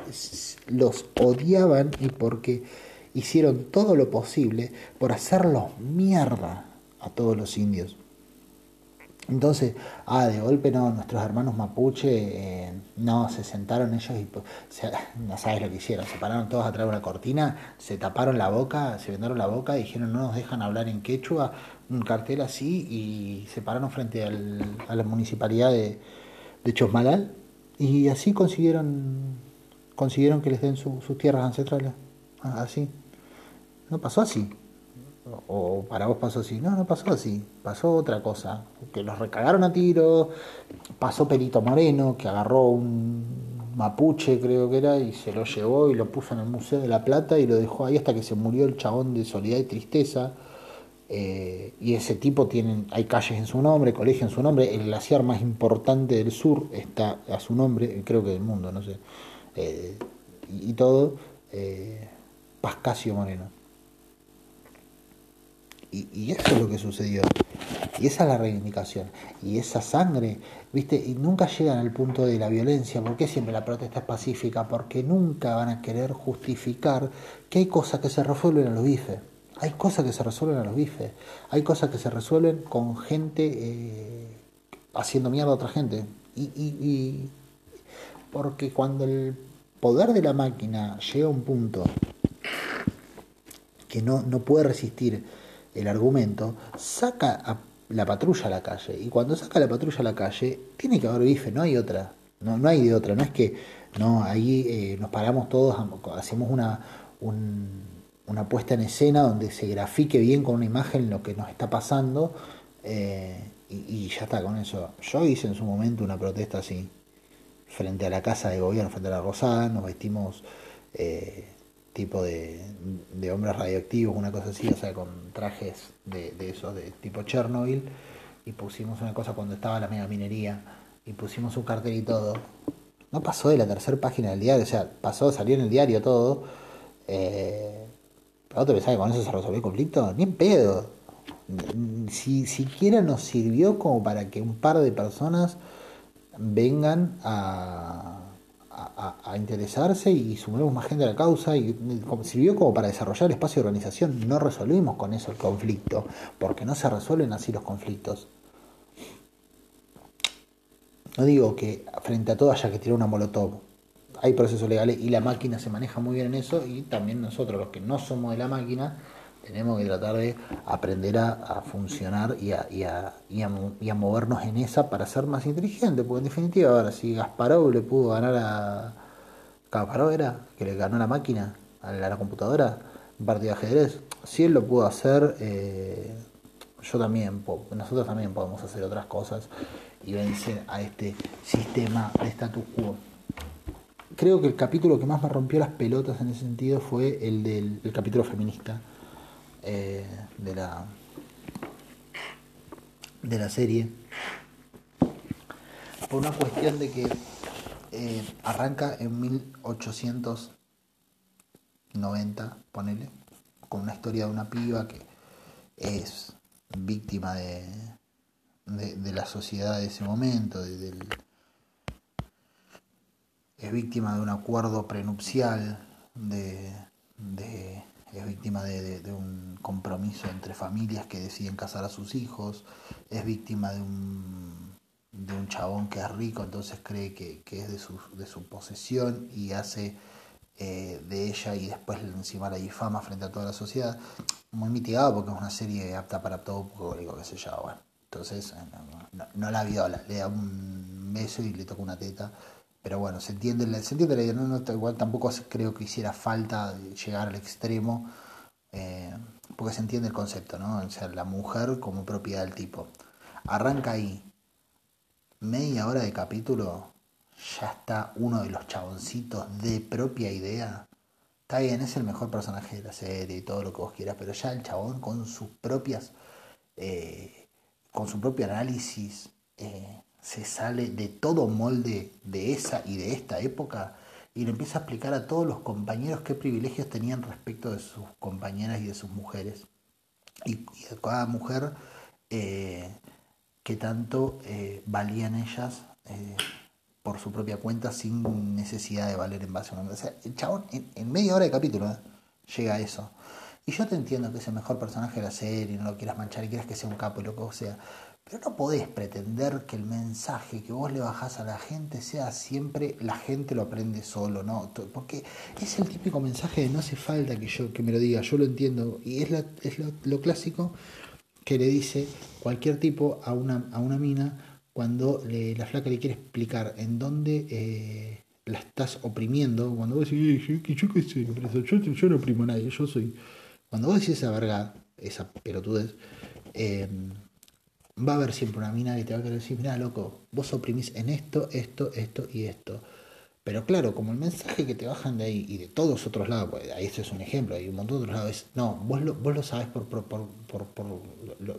los odiaban y porque hicieron todo lo posible por hacerlos mierda a todos los indios. Entonces, ah, de golpe no, nuestros hermanos mapuche, eh, no, se sentaron ellos y no sabes lo que hicieron, se pararon todos atrás de una cortina, se taparon la boca, se vendaron la boca, dijeron no nos dejan hablar en quechua, un cartel así y se pararon frente a la municipalidad de, de Chosmalal y así consiguieron, consiguieron que les den sus tierras ancestrales, ah, así. No pasó así o para vos pasó así. No, no pasó así. Pasó otra cosa. Que los recagaron a tiro. Pasó Perito Moreno, que agarró un mapuche, creo que era, y se lo llevó y lo puso en el Museo de la Plata y lo dejó ahí hasta que se murió el chabón de Soledad y Tristeza. Eh, y ese tipo tiene, hay calles en su nombre, colegio en su nombre. El glaciar más importante del sur está a su nombre, creo que del mundo, no sé. Eh, y, todo. Eh, Pascasio Moreno. Y, eso es lo que sucedió. Y esa es la reivindicación. Y esa sangre, ¿viste? Y nunca llegan al punto de la violencia. ¿Por qué siempre la protesta es pacífica? Porque nunca van a querer justificar que hay cosas que se resuelven a los bifes. Hay cosas que se resuelven a los bifes. Hay cosas que se resuelven con gente eh, haciendo mierda a otra gente. Y, y porque cuando el poder de la máquina llega a un punto que no, no puede resistir el argumento, saca a la patrulla a la calle. Y cuando saca la patrulla a la calle, tiene que haber bife, no hay otra. No, no hay de otra. No es que no ahí eh, nos paramos todos, hacemos una, una puesta en escena donde se grafique bien con una imagen lo que nos está pasando. Eh, y, ya está con eso. Yo hice en su momento una protesta así, frente a la casa de gobierno, frente a la Rosada, nos vestimos eh, tipo de, de, hombres radioactivos, una cosa así, o sea, con trajes de, de esos, de tipo Chernobyl, y pusimos una cosa cuando estaba la mega minería, y pusimos un cartel y todo. No pasó de la tercera página del diario, o sea, pasó, salió en el diario todo. Eh, ¿Pero te pensás que con eso se resolvió el conflicto? Ni en pedo. Si siquiera nos sirvió como para que un par de personas vengan a, a, interesarse y sumamos más gente a la causa y sirvió como para desarrollar espacio de organización. No resolvimos con eso el conflicto, porque no se resuelven así los conflictos. No digo que frente a todo haya que tirar una molotov. Hay procesos legales y la máquina se maneja muy bien en eso y también nosotros los que no somos de la máquina tenemos que tratar de aprender a, funcionar y a, y, a, y, a, movernos en esa para ser más inteligente, porque en definitiva, ahora si Gasparov le pudo ganar a... Gasparov era que le ganó la máquina, a la, computadora, un partido de ajedrez, si él lo pudo hacer, eh, yo también, nosotros también podemos hacer otras cosas y vencer a este sistema de status quo. Creo que el capítulo que más me rompió las pelotas en ese sentido fue el del el capítulo feminista eh, de la de la serie por una cuestión de que eh, arranca en 1890, ponele, con una historia de una piba que es víctima de, de, la sociedad de ese momento, es víctima de un acuerdo prenupcial, de, es víctima de, un compromiso entre familias que deciden casar a sus hijos, es víctima de un, de un chabón que es rico, entonces cree que, es de su, de su posesión y hace eh, de ella y después encima la difama frente a toda la sociedad. Muy mitigado porque es una serie apta para todo público, qué sé yo, bueno. Entonces eh, no, la viola, le da un beso y le toca una teta pero bueno, se entiende, se entiende la idea, no, igual tampoco creo que hiciera falta llegar al extremo, eh, porque se entiende el concepto, ¿no? O sea, la mujer como propiedad del tipo. Arranca ahí, media hora de capítulo, ya está uno de los chaboncitos de propia idea. Está bien, es el mejor personaje de la serie y todo lo que vos quieras, pero ya el chabón con sus propias, eh, con su propio análisis, eh, se sale de todo molde de esa y de esta época y le empieza a explicar a todos los compañeros qué privilegios tenían respecto de sus compañeras y de sus mujeres. Y, de cada mujer eh, que tanto eh, valían ellas eh, por su propia cuenta sin necesidad de valer en base a una... O sea, el chabón en, media hora de capítulo llega a eso. Y yo te entiendo que es el mejor personaje de la serie, no lo quieras manchar y quieras que sea un capo y lo que sea. Pero no podés pretender que el mensaje que vos le bajás a la gente sea siempre la gente lo aprende solo, ¿no? Porque es el típico mensaje de no hace falta que yo que me lo diga, yo lo entiendo. Y es, es lo, clásico que le dice cualquier tipo a una, a una mina cuando la flaca le quiere explicar en dónde eh, la estás oprimiendo. Cuando vos decís, yo, yo, yo, yo, no oprimo a nadie, yo soy. Cuando vos decís esa verdad, esa pelotudez, eh, va a haber siempre una mina que te va a querer decir, mira, loco, vos oprimís en esto, esto, esto y esto. Pero claro, como el mensaje que te bajan de ahí y de todos otros lados, pues ahí este es un ejemplo, hay un montón de otros lados, es, no, vos lo, vos lo sabés por, por, por, por,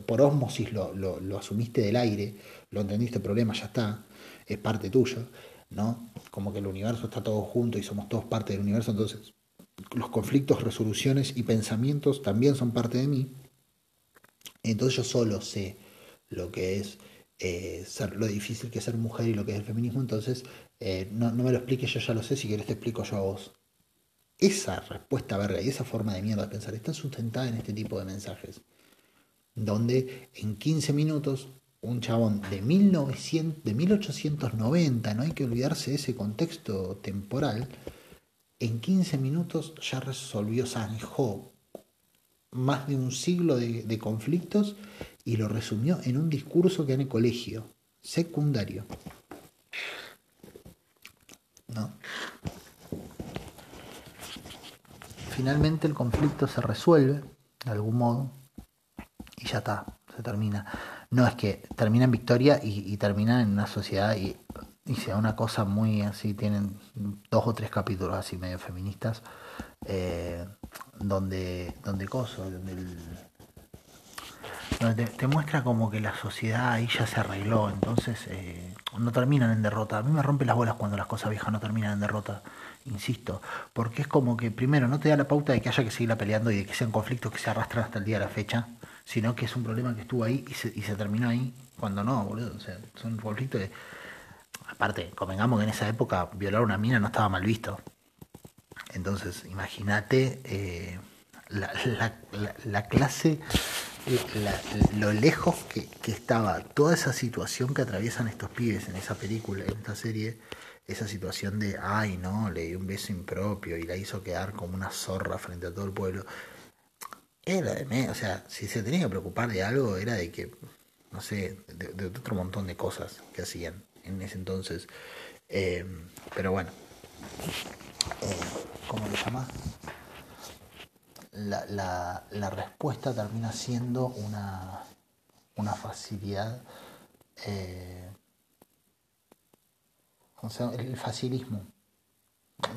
por osmosis, lo, lo, lo, asumiste del aire, lo entendiste, problema, ya está, es parte tuya, ¿no? Como que el universo está todo junto y somos todos parte del universo, entonces los conflictos, resoluciones y pensamientos también son parte de mí. Entonces yo solo sé lo que es eh, ser, lo difícil que es ser mujer y lo que es el feminismo, entonces eh, no, me lo expliques, yo ya lo sé, si quieres te explico yo a vos. Esa respuesta verga y esa forma de mierda de pensar está sustentada en este tipo de mensajes, donde en 15 minutos un chabón de, 1900, de 1890, no hay que olvidarse ese contexto temporal, en 15 minutos ya resolvió, zanjó más de un siglo de conflictos y lo resumió en un discurso que en el colegio secundario. ¿No? Finalmente el conflicto se resuelve de algún modo y ya está, se termina. No es que termina en victoria y, termina en una sociedad y, y sea una cosa muy así, tienen dos o tres capítulos así medio feministas, eh, donde, donde coso, donde el, te, muestra como que la sociedad ahí ya se arregló, entonces eh, no terminan en derrota. A mí me rompe las bolas cuando las cosas viejas no terminan en derrota, insisto, porque es como que primero no te da la pauta de que haya que seguirla peleando y de que sean conflictos que se arrastran hasta el día de la fecha, sino que es un problema que estuvo ahí y se, y se terminó ahí, cuando no, boludo. O sea, son conflictos de... Aparte, convengamos que en esa época violar una mina no estaba mal visto. Entonces, imagínate eh, la, la clase lo lejos que, estaba toda esa situación que atraviesan estos pibes en esa película, en esta serie, esa situación de, ay, no, le dio un beso impropio y la hizo quedar como una zorra frente a todo el pueblo. Era de, o sea, si se tenía que preocupar de algo, era de que, no sé, de, otro montón de cosas que hacían en ese entonces. Eh, pero bueno, eh, ¿cómo lo llama? La, la, la respuesta termina siendo una, una facilidad, eh, o sea, el facilismo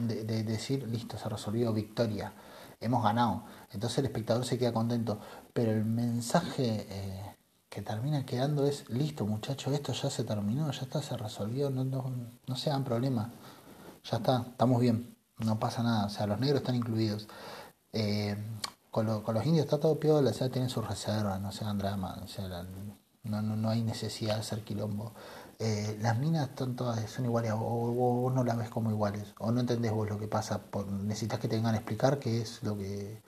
de, decir, listo, se resolvió victoria. hemos ganado. Entonces el espectador se queda contento. Pero el mensaje eh, que termina quedando es, listo muchachos, esto ya se terminó, ya está, se resolvió, no, no, no se hagan problemas. Ya está, estamos bien, no pasa nada. O sea, los negros están incluidos. Eh, con, los indios está todo peor, o sea, tienen sus reservas, no sean drama, o sea, no, no, no hay necesidad de hacer quilombo. Eh, las minas están todas, son iguales, o, vos no las ves como iguales, o no entendés vos lo que pasa, por, necesitas que te vengan a explicar qué es lo que,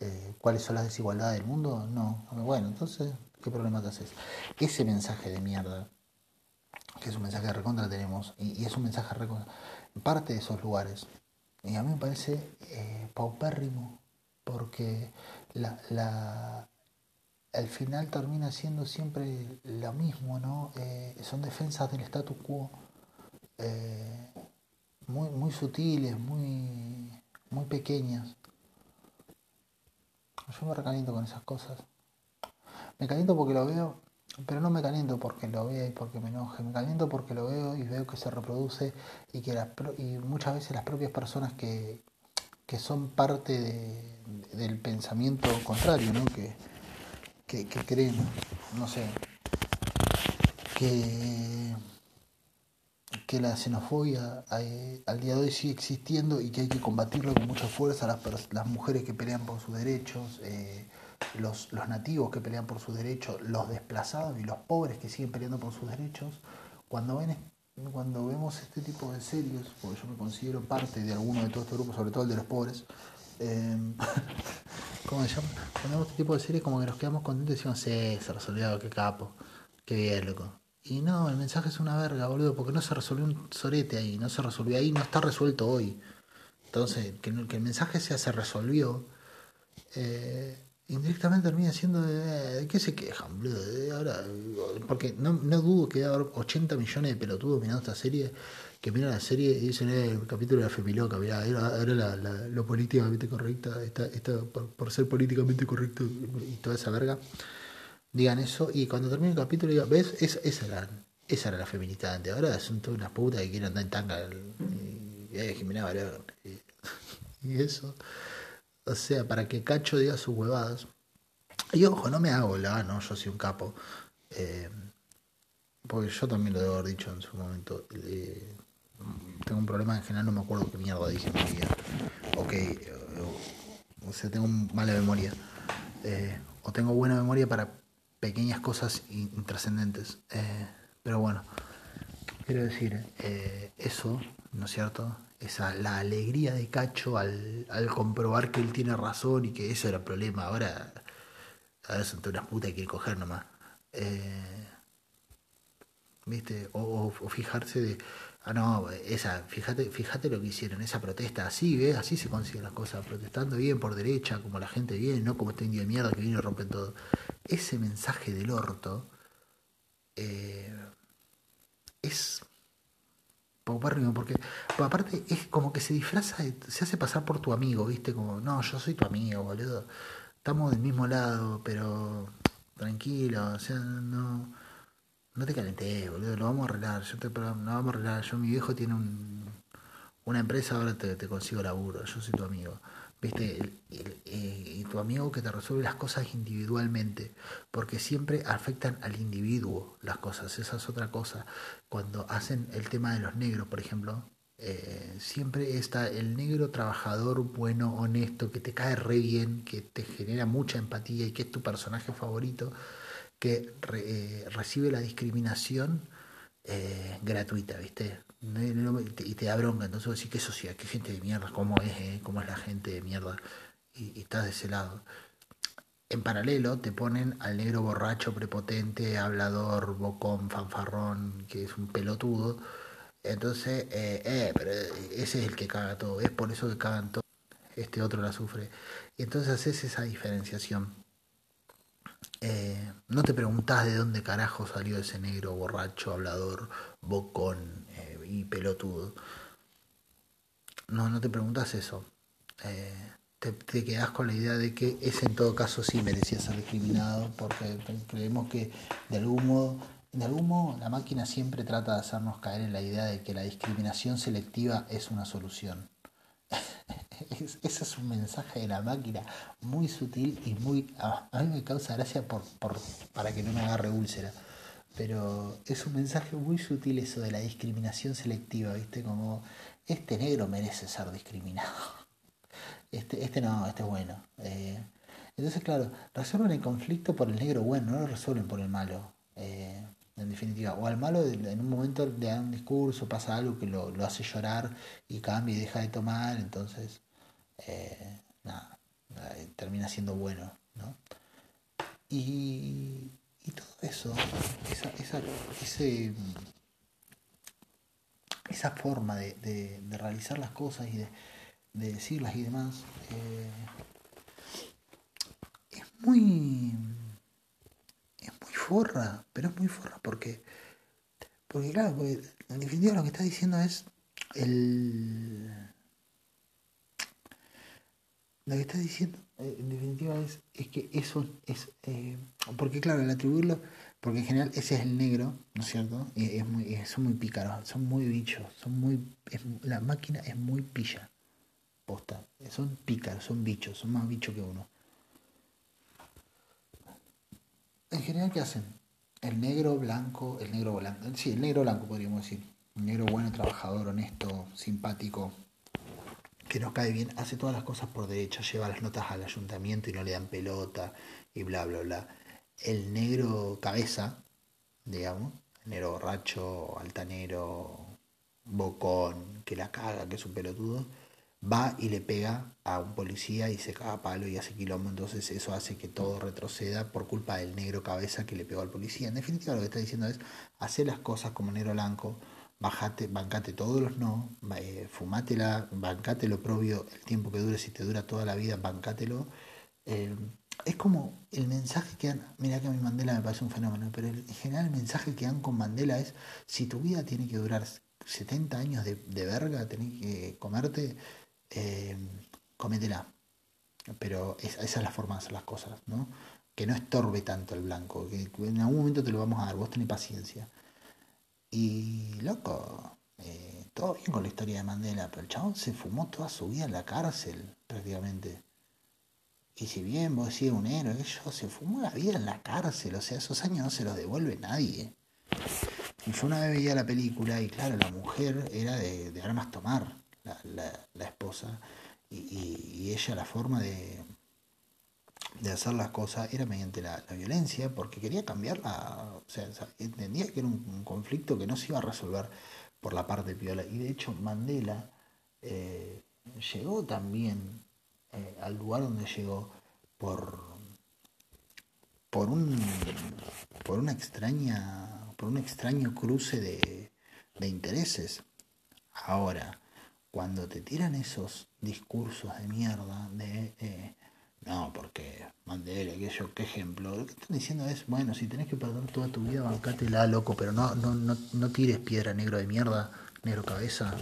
eh, cuáles son las desigualdades del mundo, no, bueno, entonces, ¿qué problema te haces? Ese mensaje de mierda, que es un mensaje de recontra tenemos, y, es un mensaje recontra, parte de esos lugares, y a mí me parece eh, paupérrimo, porque la, la, al final termina siendo siempre lo mismo, ¿no? Eh, son defensas del status quo eh, muy, muy sutiles, muy, muy pequeñas. Yo me recaliento con esas cosas. Me caliento porque lo veo, pero no me caliento porque lo vea y porque me enoje. Me caliento porque lo veo y veo que se reproduce y que y muchas veces las propias personas que, que son parte de, del pensamiento contrario, ¿no? Que, que, creen, no sé, que, que la xenofobia eh, al día de hoy sigue existiendo y que hay que combatirlo con mucha fuerza, las, las mujeres que pelean por sus derechos, eh, los, los nativos que pelean por sus derechos, los desplazados y los pobres que siguen peleando por sus derechos, cuando ven cuando vemos este tipo de series, porque yo me considero parte de alguno de todos estos grupos, sobre todo el de los pobres, eh, ¿cómo se llama? Cuando vemos este tipo de series como que nos quedamos contentos y decimos, sí, se resolvió, qué capo, qué bien, loco. Y no, el mensaje es una verga, boludo, porque no se resolvió un sorete ahí, no se resolvió ahí, no está resuelto hoy. Entonces, que, que el mensaje sea se resolvió, eh, indirectamente termina siendo de, qué se quejan, boludo. ahora, porque no, no dudo que haya 80 millones de pelotudos mirando esta serie que miran la serie y dicen eh, el capítulo de la Femiloca, mirá, era, la, lo políticamente correcta, está, está por, ser políticamente correcto y toda esa verga. Digan eso y cuando termine el capítulo digan, ¿ves? esa, era, esa era la feminista antes, ahora son todas unas putas que quieren andar en tanga y, y, y eso. Sea, para que Cacho diga sus huevadas. Y ojo, no me hago la, no, yo soy un capo. Eh, porque yo también lo debo haber dicho en su momento. Eh, tengo un problema en general, no me acuerdo qué mierda dije en mi vida. Ok, o, sea, tengo mala memoria. Eh, o tengo buena memoria para pequeñas cosas intrascendentes. pero bueno, quiero decir, eso, ¿no es cierto? esa, la alegría de Cacho al, comprobar que él tiene razón y que eso era el problema. Ahora, ahora son todas unas putas que quiere coger nomás. Eh, ¿Viste? O, fijarse de, ah, no, esa, fíjate, fíjate lo que hicieron, esa protesta, así, ¿ves? Así se consiguen las cosas, protestando bien por derecha, como la gente viene, no como este indio de mierda que viene y rompen todo. Ese mensaje del orto eh, es porque aparte es como que se disfraza, se hace pasar por tu amigo, ¿viste? Como, no, yo soy tu amigo, boludo. Estamos del mismo lado, pero tranquilo, o sea, no, no te calenté boludo, lo vamos a arreglar, yo te, lo vamos a arreglar. Yo, mi viejo tiene un, una empresa, ahora te, te consigo laburo, yo soy tu amigo. ¿Viste? y tu amigo que te resuelve las cosas individualmente, porque siempre afectan al individuo las cosas, esa es otra cosa. Cuando hacen el tema de los negros, por ejemplo, eh, siempre está el negro trabajador, bueno, honesto, que te cae re bien, que te genera mucha empatía y que es tu personaje favorito, que eh, recibe la discriminación eh, gratuita, ¿viste? Y te da bronca, entonces vos decís, qué sociedad, qué gente de mierda, cómo es, eh? cómo es la gente de mierda, y, estás de ese lado. En paralelo te ponen al negro borracho, prepotente, hablador, bocón, fanfarrón, que es un pelotudo. Entonces, eh, eh, pero ese es el que caga todo, es por eso que cagan todo, este otro la sufre. Y entonces haces esa diferenciación. Eh, no te preguntás de dónde carajo salió ese negro borracho, hablador, bocón, y pelotudo. No, no te preguntas eso. Eh, te, te, quedas con la idea de que ese en todo caso sí merecía ser discriminado porque creemos que de algún modo, de algún modo la máquina siempre trata de hacernos caer en la idea de que la discriminación selectiva es una solución. ese es un mensaje de la máquina muy sutil y muy... A, mí me causa gracia por, por, para que no me agarre úlcera. Pero es un mensaje muy sutil eso de la discriminación selectiva, ¿viste? Como este negro merece ser discriminado. Este, este no, este es bueno. Eh, entonces, claro, resuelven el conflicto por el negro bueno, no lo resuelven por el malo. Eh, en definitiva. O al malo en un momento le da un discurso, pasa algo que lo, hace llorar y cambia y deja de tomar, entonces, eh, nada, termina siendo bueno, ¿no? Y, y todo eso, esa, esa, ese, esa forma de, de, realizar las cosas y de, de decirlas y demás, eh, es muy forra, pero es muy forra porque, porque claro, en definitiva lo que está diciendo es el... Lo que está diciendo en definitiva es, es que eso es... Eh, porque claro, al atribuirlo, porque en general ese es el negro, ¿no es cierto? Es muy, son muy pícaros, son muy bichos, son muy... la máquina es muy pilla, posta, son pícaros, son bichos, son más bichos que uno. en general, ¿qué hacen? El negro blanco, el negro blanco, sí, el negro blanco podríamos decir. Un negro bueno, trabajador, honesto, simpático, que nos cae bien, hace todas las cosas por derecha, lleva las notas al ayuntamiento y no le dan pelota y bla, bla, bla. El negro cabeza, digamos, negro borracho, altanero, bocón, que la caga, que es un pelotudo, va y le pega a un policía y se caga palo y hace quilombo, entonces eso hace que todo retroceda por culpa del negro cabeza que le pegó al policía. En definitiva lo que está diciendo es hacer las cosas como negro blanco, bajate, bancate todos los no, eh, fumátela, bancate lo propio el tiempo que dure, si te dura toda la vida, bancátelo. Eh, es como el mensaje que dan, mira que a mi Mandela me parece un fenómeno, pero en general el mensaje que dan con Mandela es, si tu vida tiene que durar 70 años de, de verga, tenés que comerte, eh, cométela. Pero esa es la forma de hacer las cosas, ¿no? Que no estorbe tanto el blanco, que en algún momento te lo vamos a dar, vos tenés paciencia. Y, loco, eh, todo bien con la historia de Mandela, pero el chabón se fumó toda su vida en la cárcel, prácticamente. Y si bien vos decís un héroe, yo se fumó la vida en la cárcel, o sea, esos años no se los devuelve nadie. Y yo una vez veía la película y claro, la mujer era de, armas tomar la, esposa, y, ella la forma de, de hacer las cosas era mediante la, violencia, porque quería cambiarla, o sea, entendía que era un, conflicto que no se iba a resolver por la parte piola, y de hecho Mandela eh, llegó también eh, al lugar donde llegó por por un por una extraña por un extraño cruce de, de intereses. Ahora cuando te tiran esos discursos de mierda de eh, no, porque Mandela, que yo, qué ejemplo, lo que están diciendo es, bueno, si tenés que perder toda tu vida, bancátela, loco, pero no, no, no, no tires piedra negro de mierda, negro cabeza.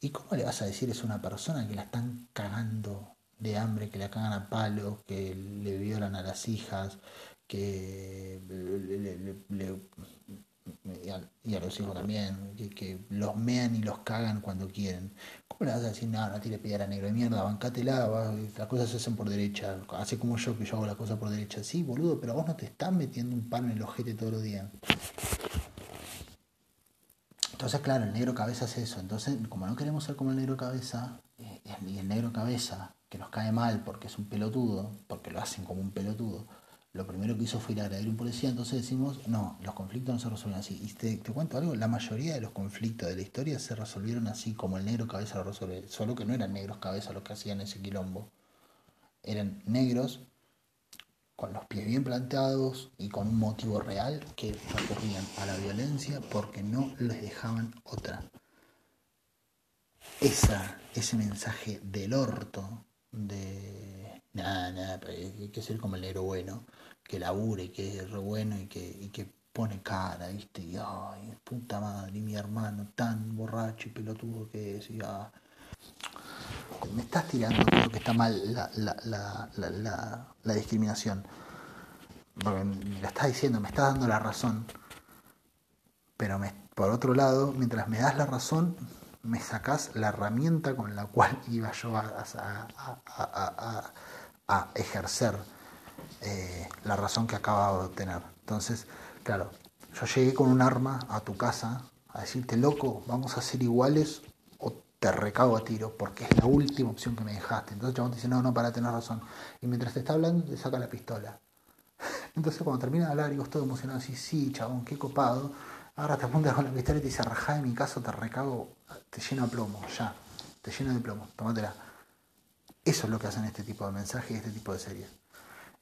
¿Y cómo le vas a decir es una persona que la están cagando de hambre, que la cagan a palos, que le violan a las hijas, que le, y a, los hijos también, que, los mean y los cagan cuando quieren. ¿Cómo le vas a decir, no, no tire piedra negro de mierda, bancátela, las cosas se hacen por derecha, hace como yo que yo hago las cosas por derecha? Sí, boludo, pero vos no te estás metiendo un palo en el ojete todos los días. Entonces, claro, el negro cabeza es eso. Entonces, como no queremos ser como el negro cabeza, eh, y el negro cabeza, que nos cae mal porque es un pelotudo, porque lo hacen como un pelotudo, lo primero que hizo fue ir a agredir a un policía, entonces decimos, no, los conflictos no se resuelven así. Y te, cuento algo, la mayoría de los conflictos de la historia se resolvieron así como el negro cabeza lo resuelve, solo que no eran negros cabeza los que hacían ese quilombo. Eran negros con los pies bien planteados y con un motivo real que recurrían a la violencia porque no les dejaban otra. Esa, ese mensaje del orto de nada, nada, hay que ser como el negro bueno que labure, que es re bueno y que, y que pone cara, ¿viste? Y ay, puta madre, mi hermano tan borracho y pelotudo que es, y ah. Me estás tirando, creo que está mal la, la, la, la, discriminación. Porque me la estás diciendo, me estás dando la razón. Pero me, por otro lado, mientras me das la razón, me sacás la herramienta con la cual iba yo a, a, ejercer eh, la razón que acababa de obtener. Entonces, claro, yo llegué con un arma a tu casa a decirte, loco, vamos a ser iguales o te recago a tiro, porque es la última opción que me dejaste. Entonces el chabón te dice, no, no, para tener razón. Y mientras te está hablando, te saca la pistola. Entonces cuando termina de hablar y vos todo emocionado, así, sí, chabón, qué copado. Ahora te apuntas con la pistola y te dice, rajá de mi caso, te recago, te lleno de plomo, ya, te lleno de plomo, tómatela. Eso es lo que hacen este tipo de mensajes y este tipo de series.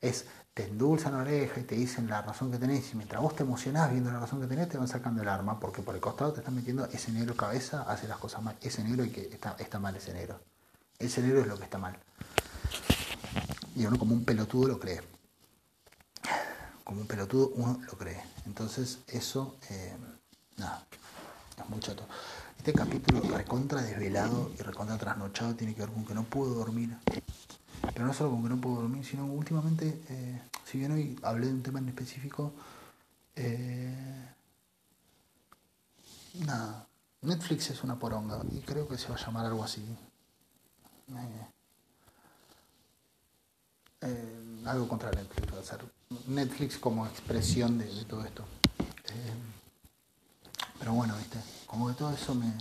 Es, te endulzan la oreja y te dicen la razón que tenés y mientras vos te emocionás viendo la razón que tenés te van sacando el arma porque por el costado te están metiendo ese negro cabeza, hace las cosas mal. Ese negro y que está, está mal ese negro. Ese negro es lo que está mal. Y uno como un pelotudo lo cree como un pelotudo uno lo cree. Entonces eso, eh, nada, es muy chato. Este capítulo recontra desvelado y recontra trasnochado tiene que ver con que no puedo dormir. Pero no solo con que no puedo dormir, sino últimamente, eh, si bien hoy hablé de un tema en específico, eh, nada, Netflix es una poronga y creo que se va a llamar algo así. algo contra Netflix, va a ser Netflix como expresión de, todo esto. Eh, pero bueno, viste, como que todo eso me,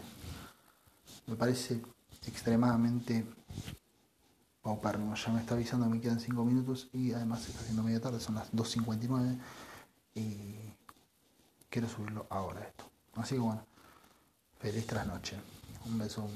me parece extremadamente paupérrimo. Ya me está avisando me quedan 5 minutos y además se está haciendo media tarde, son las 2.59 y quiero subirlo ahora esto. Así que bueno, feliz trasnoche. Un beso.